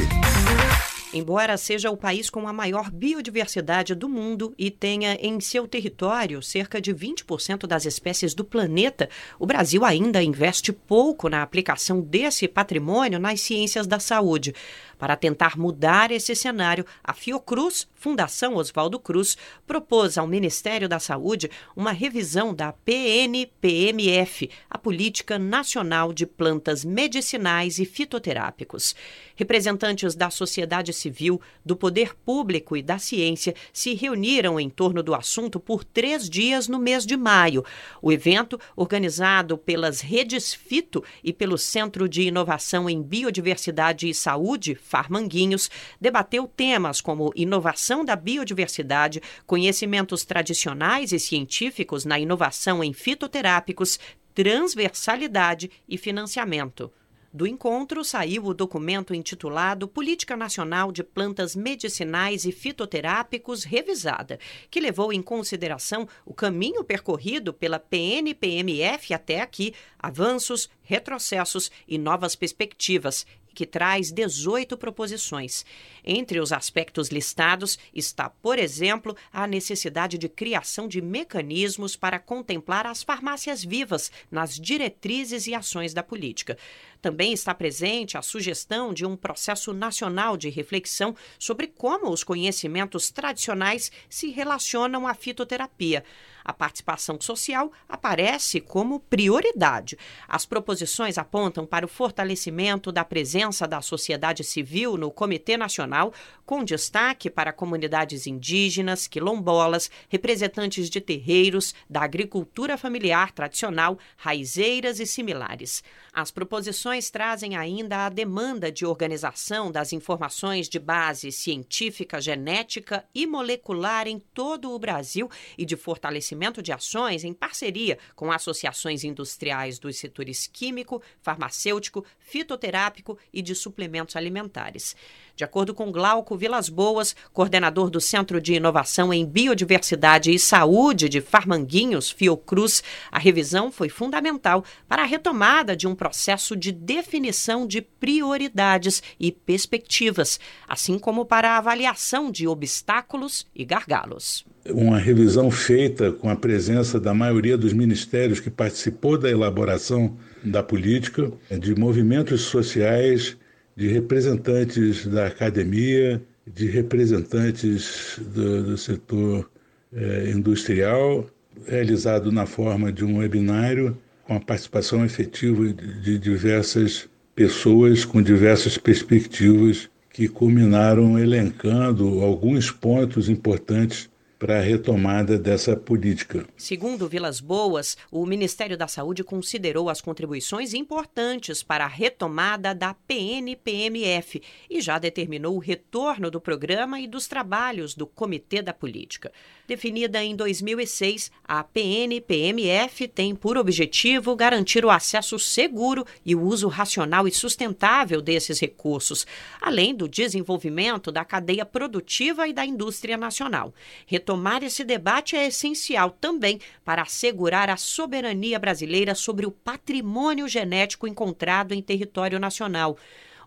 Embora seja o país com a maior biodiversidade do mundo e tenha em seu território cerca de 20% das espécies do planeta, o Brasil ainda investe pouco na aplicação desse patrimônio nas ciências da saúde. Para tentar mudar esse cenário, a Fiocruz, Fundação Oswaldo Cruz, propôs ao Ministério da Saúde uma revisão da PNPMF, a Política Nacional de Plantas Medicinais e Fitoterápicos. Representantes da sociedade civil, do poder público e da ciência se reuniram em torno do assunto por três dias no mês de maio. O evento, organizado pelas redes Fito e pelo Centro de Inovação em Biodiversidade e Saúde, Farmanguinhos, debateu temas como inovação da biodiversidade, conhecimentos tradicionais e científicos na inovação em fitoterápicos, transversalidade e financiamento. Do encontro saiu o documento intitulado Política Nacional de Plantas Medicinais e Fitoterápicos Revisada, que levou em consideração o caminho percorrido pela PNPMF até aqui, avanços, retrocessos e novas perspectivas, que traz 18 proposições. Entre os aspectos listados está, por exemplo, a necessidade de criação de mecanismos para contemplar as farmácias vivas nas diretrizes e ações da política. Também está presente a sugestão de um processo nacional de reflexão sobre como os conhecimentos tradicionais se relacionam à fitoterapia. A participação social aparece como prioridade. As proposições apontam para o fortalecimento da presença da sociedade civil no Comitê Nacional, com destaque para comunidades indígenas, quilombolas, representantes de terreiros, da agricultura familiar tradicional, raizeiras e similares. As proposições trazem ainda a demanda de organização das informações de base científica, genética e molecular em todo o Brasil e de fortalecimento de ações em parceria com associações industriais dos setores químico, farmacêutico, fitoterápico e de suplementos alimentares. De acordo com Glauco Vilas Boas, coordenador do Centro de Inovação em Biodiversidade e Saúde de Farmanguinhos, Fiocruz, a revisão foi fundamental para a retomada de um processo de definição de prioridades e perspectivas, assim como para a avaliação de obstáculos e gargalos.
Uma revisão feita com a presença da maioria dos ministérios que participou da elaboração da política, de movimentos sociais de representantes da academia, de representantes do, do setor eh, industrial, realizado na forma de um webinário com a participação efetiva de, de diversas pessoas com diversas perspectivas que culminaram elencando alguns pontos importantes para a retomada dessa política.
Segundo Vilas Boas, o Ministério da Saúde considerou as contribuições importantes para a retomada da PNPMF e já determinou o retorno do programa e dos trabalhos do Comitê da Política. Definida em 2006, a PNPMF tem por objetivo garantir o acesso seguro e o uso racional e sustentável desses recursos, além do desenvolvimento da cadeia produtiva e da indústria nacional. Retomar esse debate é essencial também para assegurar a soberania brasileira sobre o patrimônio genético encontrado em território nacional.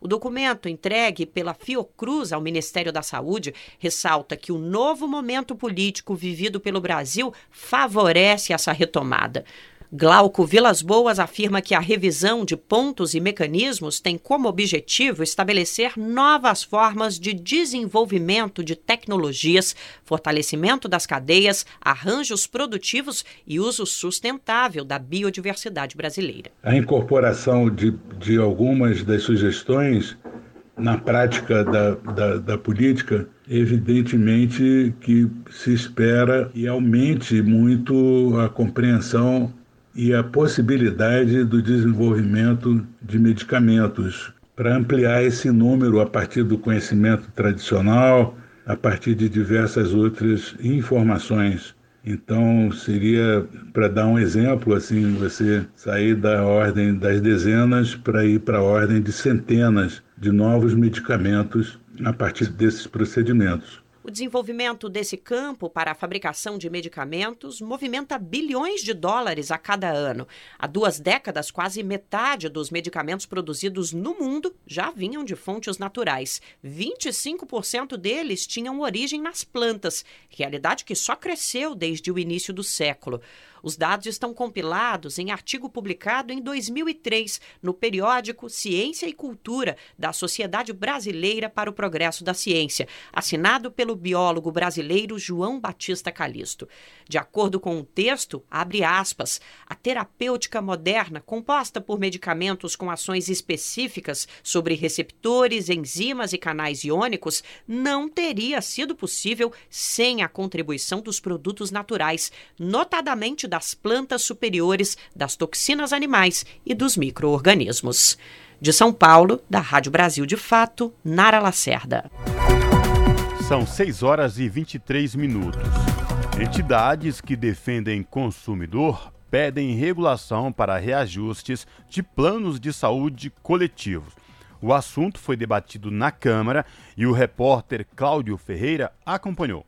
O documento entregue pela Fiocruz ao Ministério da Saúde ressalta que o novo momento político vivido pelo Brasil favorece essa retomada. Glauco Vilas Boas afirma que a revisão de pontos e mecanismos tem como objetivo estabelecer novas formas de desenvolvimento de tecnologias, fortalecimento das cadeias, arranjos produtivos e uso sustentável da biodiversidade brasileira.
A incorporação de, de algumas das sugestões na prática da, da, da, política, evidentemente que se espera e aumente muito a compreensão e a possibilidade do desenvolvimento de medicamentos para ampliar esse número a partir do conhecimento tradicional, a partir de diversas outras informações. Então, seria para dar um exemplo, assim, você sair da ordem das dezenas para ir para a ordem de centenas de novos medicamentos a partir desses procedimentos.
O desenvolvimento desse campo para a fabricação de medicamentos movimenta bilhões de dólares a cada ano. Há duas décadas, quase metade dos medicamentos produzidos no mundo já vinham de fontes naturais. 25% deles tinham origem nas plantas, realidade que só cresceu desde o início do século. Os dados estão compilados em artigo publicado em 2003 no periódico Ciência e Cultura da Sociedade Brasileira para o Progresso da Ciência, assinado pelo biólogo brasileiro João Batista Calisto. De acordo com o texto, abre aspas, a terapêutica moderna, composta por medicamentos com ações específicas sobre receptores, enzimas e canais iônicos, não teria sido possível sem a contribuição dos produtos naturais, notadamente das plantas superiores, das toxinas animais e dos micro-organismos. De São Paulo, da Rádio Brasil de Fato, Nara Lacerda.
São 6 horas e 23 minutos. Entidades que defendem consumidor pedem regulação para reajustes de planos de saúde coletivos. O assunto foi debatido na Câmara e o repórter Cláudio Ferreira acompanhou.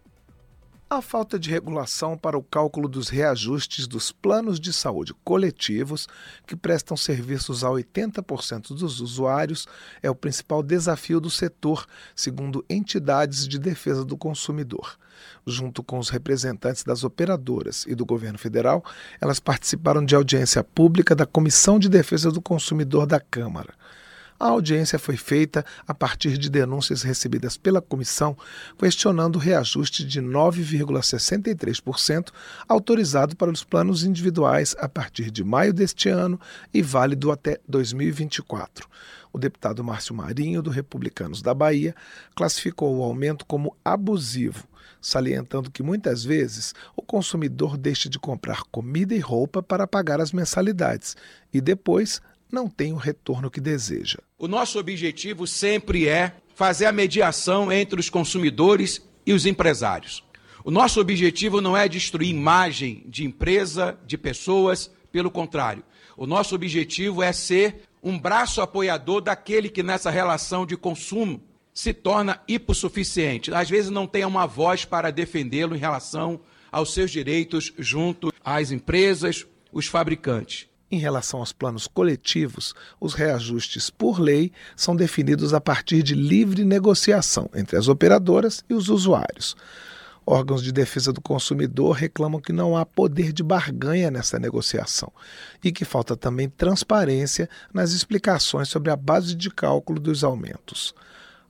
A falta de regulação para o cálculo dos reajustes dos planos de saúde coletivos, que prestam serviços a 80% dos usuários, é o principal desafio do setor, segundo entidades de defesa do consumidor. Junto com os representantes das operadoras e do governo federal, elas participaram de audiência pública da Comissão de Defesa do Consumidor da Câmara. A audiência foi feita a partir de denúncias recebidas pela comissão questionando o reajuste de 9,63% autorizado para os planos individuais a partir de maio deste ano e válido até 2024. O deputado Márcio Marinho, do Republicanos da Bahia, classificou o aumento como abusivo, salientando que muitas vezes o consumidor deixa de comprar comida e roupa para pagar as mensalidades e depois não tem o retorno que deseja.
O nosso objetivo sempre é fazer a mediação entre os consumidores e os empresários. O nosso objetivo não é destruir imagem de empresa, de pessoas, pelo contrário. O nosso objetivo é ser um braço apoiador daquele que nessa relação de consumo se torna hipossuficiente. Às vezes não tem uma voz para defendê-lo em relação aos seus direitos junto às empresas, os fabricantes.
Em relação aos planos coletivos, os reajustes por lei são definidos a partir de livre negociação entre as operadoras e os usuários. Órgãos de defesa do consumidor reclamam que não há poder de barganha nessa negociação e que falta também transparência nas explicações sobre a base de cálculo dos aumentos.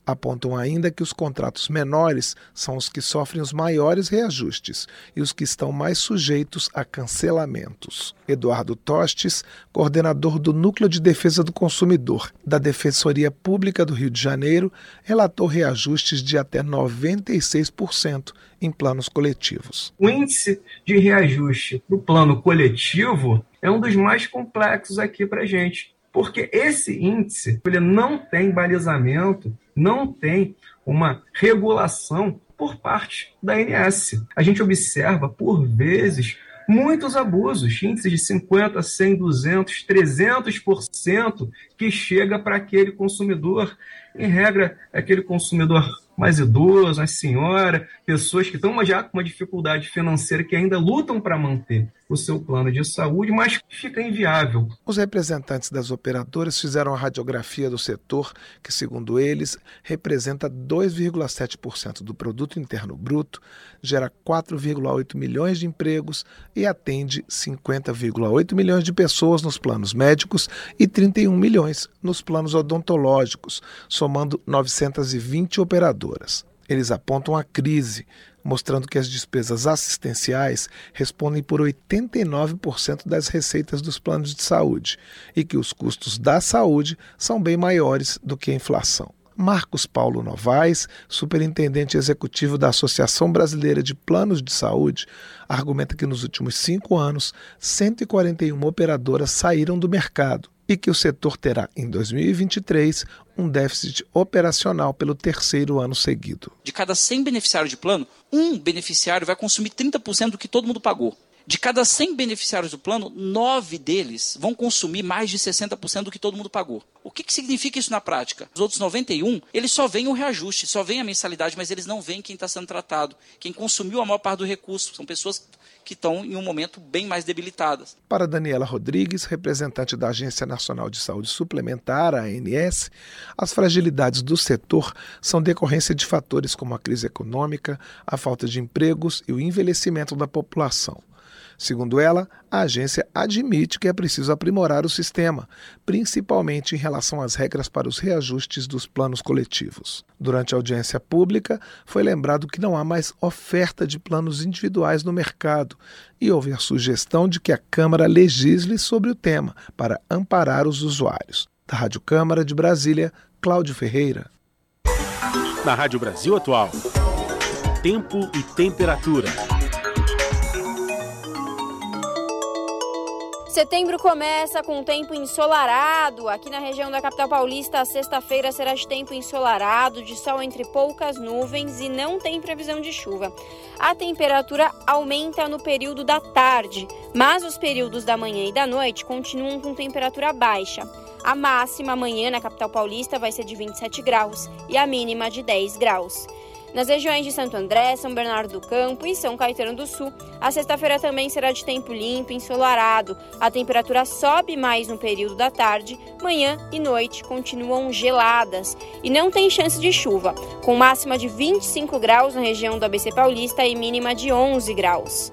Apontam ainda que os contratos menores são os que sofrem os maiores reajustes e os que estão mais sujeitos a cancelamentos. Eduardo Tostes, coordenador do Núcleo de Defesa do Consumidor da Defensoria Pública do Rio de Janeiro, relatou reajustes de até 96% em planos coletivos.
O índice de reajuste para o plano coletivo é um dos mais complexos aqui para gente porque esse índice ele não tem balizamento, não tem uma regulação por parte da ANS. A gente observa, por vezes, muitos abusos, índices de 50, 100, 200, 300% que chega para aquele consumidor. Em regra, aquele consumidor mais idoso, a senhora, pessoas que estão já com uma dificuldade financeira que ainda lutam para manter o seu plano de saúde, mas fica inviável.
Os representantes das operadoras fizeram a radiografia do setor, que, segundo eles, representa 2,7% do produto interno bruto, gera 4,8 milhões de empregos e atende 50,8 milhões de pessoas nos planos médicos e 31 milhões nos planos odontológicos, somando 920 operadoras. Eles apontam a crise, mostrando que as despesas assistenciais respondem por 89% das receitas dos planos de saúde e que os custos da saúde são bem maiores do que a inflação. Marcos Paulo Novaes, superintendente executivo da Associação Brasileira de Planos de Saúde, argumenta que nos últimos cinco anos, 141 operadoras saíram do mercado e que o setor terá, em 2023, um déficit operacional pelo terceiro ano seguido.
De cada 100 beneficiários de plano, um beneficiário vai consumir 30% do que todo mundo pagou. De cada 100 beneficiários do plano, 9 deles vão consumir mais de 60% do que todo mundo pagou. O que, que significa isso na prática? Os outros 91, eles só veem o reajuste, só veem a mensalidade, mas eles não veem quem está sendo tratado, quem consumiu a maior parte do recurso. São pessoas que estão em um momento bem mais debilitadas.
Para Daniela Rodrigues, representante da Agência Nacional de Saúde Suplementar, ANS, as fragilidades do setor são decorrência de fatores como a crise econômica, a falta de empregos e o envelhecimento da população. Segundo ela, a agência admite que é preciso aprimorar o sistema, principalmente em relação às regras para os reajustes dos planos coletivos. Durante a audiência pública, foi lembrado que não há mais oferta de planos individuais no mercado e houve a sugestão de que a Câmara legisle sobre o tema para amparar os usuários. Da Rádio Câmara de Brasília, Cláudio Ferreira.
Na Rádio Brasil Atual, tempo e temperatura.
Setembro começa com tempo ensolarado. Aqui na região da capital paulista, a sexta-feira será de tempo ensolarado, de sol entre poucas nuvens e não tem previsão de chuva. A temperatura aumenta no período da tarde, mas os períodos da manhã e da noite continuam com temperatura baixa. A máxima amanhã na capital paulista vai ser de 27 graus e a mínima de 10 graus. Nas regiões de Santo André, São Bernardo do Campo e São Caetano do Sul, a sexta-feira também será de tempo limpo e ensolarado. A temperatura sobe mais no período da tarde, manhã e noite continuam geladas e não tem chance de chuva, com máxima de 25 graus na região do ABC Paulista e mínima de 11 graus.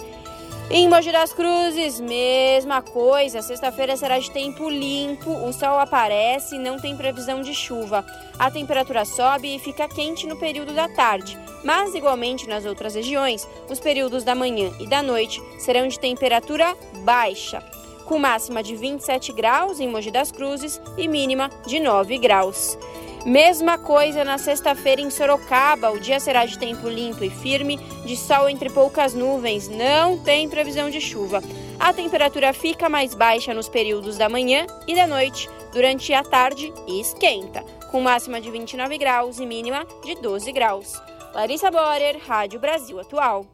Em Mogi das Cruzes, mesma coisa. Sexta-feira será de tempo limpo, o sol aparece e não tem previsão de chuva. A temperatura sobe e fica quente no período da tarde. Mas, igualmente nas outras regiões, os períodos da manhã e da noite serão de temperatura baixa, com máxima de 27 graus em Mogi das Cruzes e mínima de 9 graus. Mesma coisa na sexta-feira em Sorocaba. O dia será de tempo limpo e firme, de sol entre poucas nuvens, não tem previsão de chuva. A temperatura fica mais baixa nos períodos da manhã e da noite, durante a tarde esquenta, com máxima de 29 graus e mínima de 12 graus. Larissa Borer, Rádio Brasil Atual.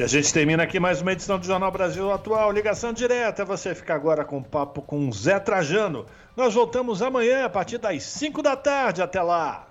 E a gente termina aqui mais uma edição do Jornal Brasil Atual. Ligação direta. Você fica agora com papo com Zé Trajano. Nós voltamos amanhã a partir das 5 da tarde. Até lá.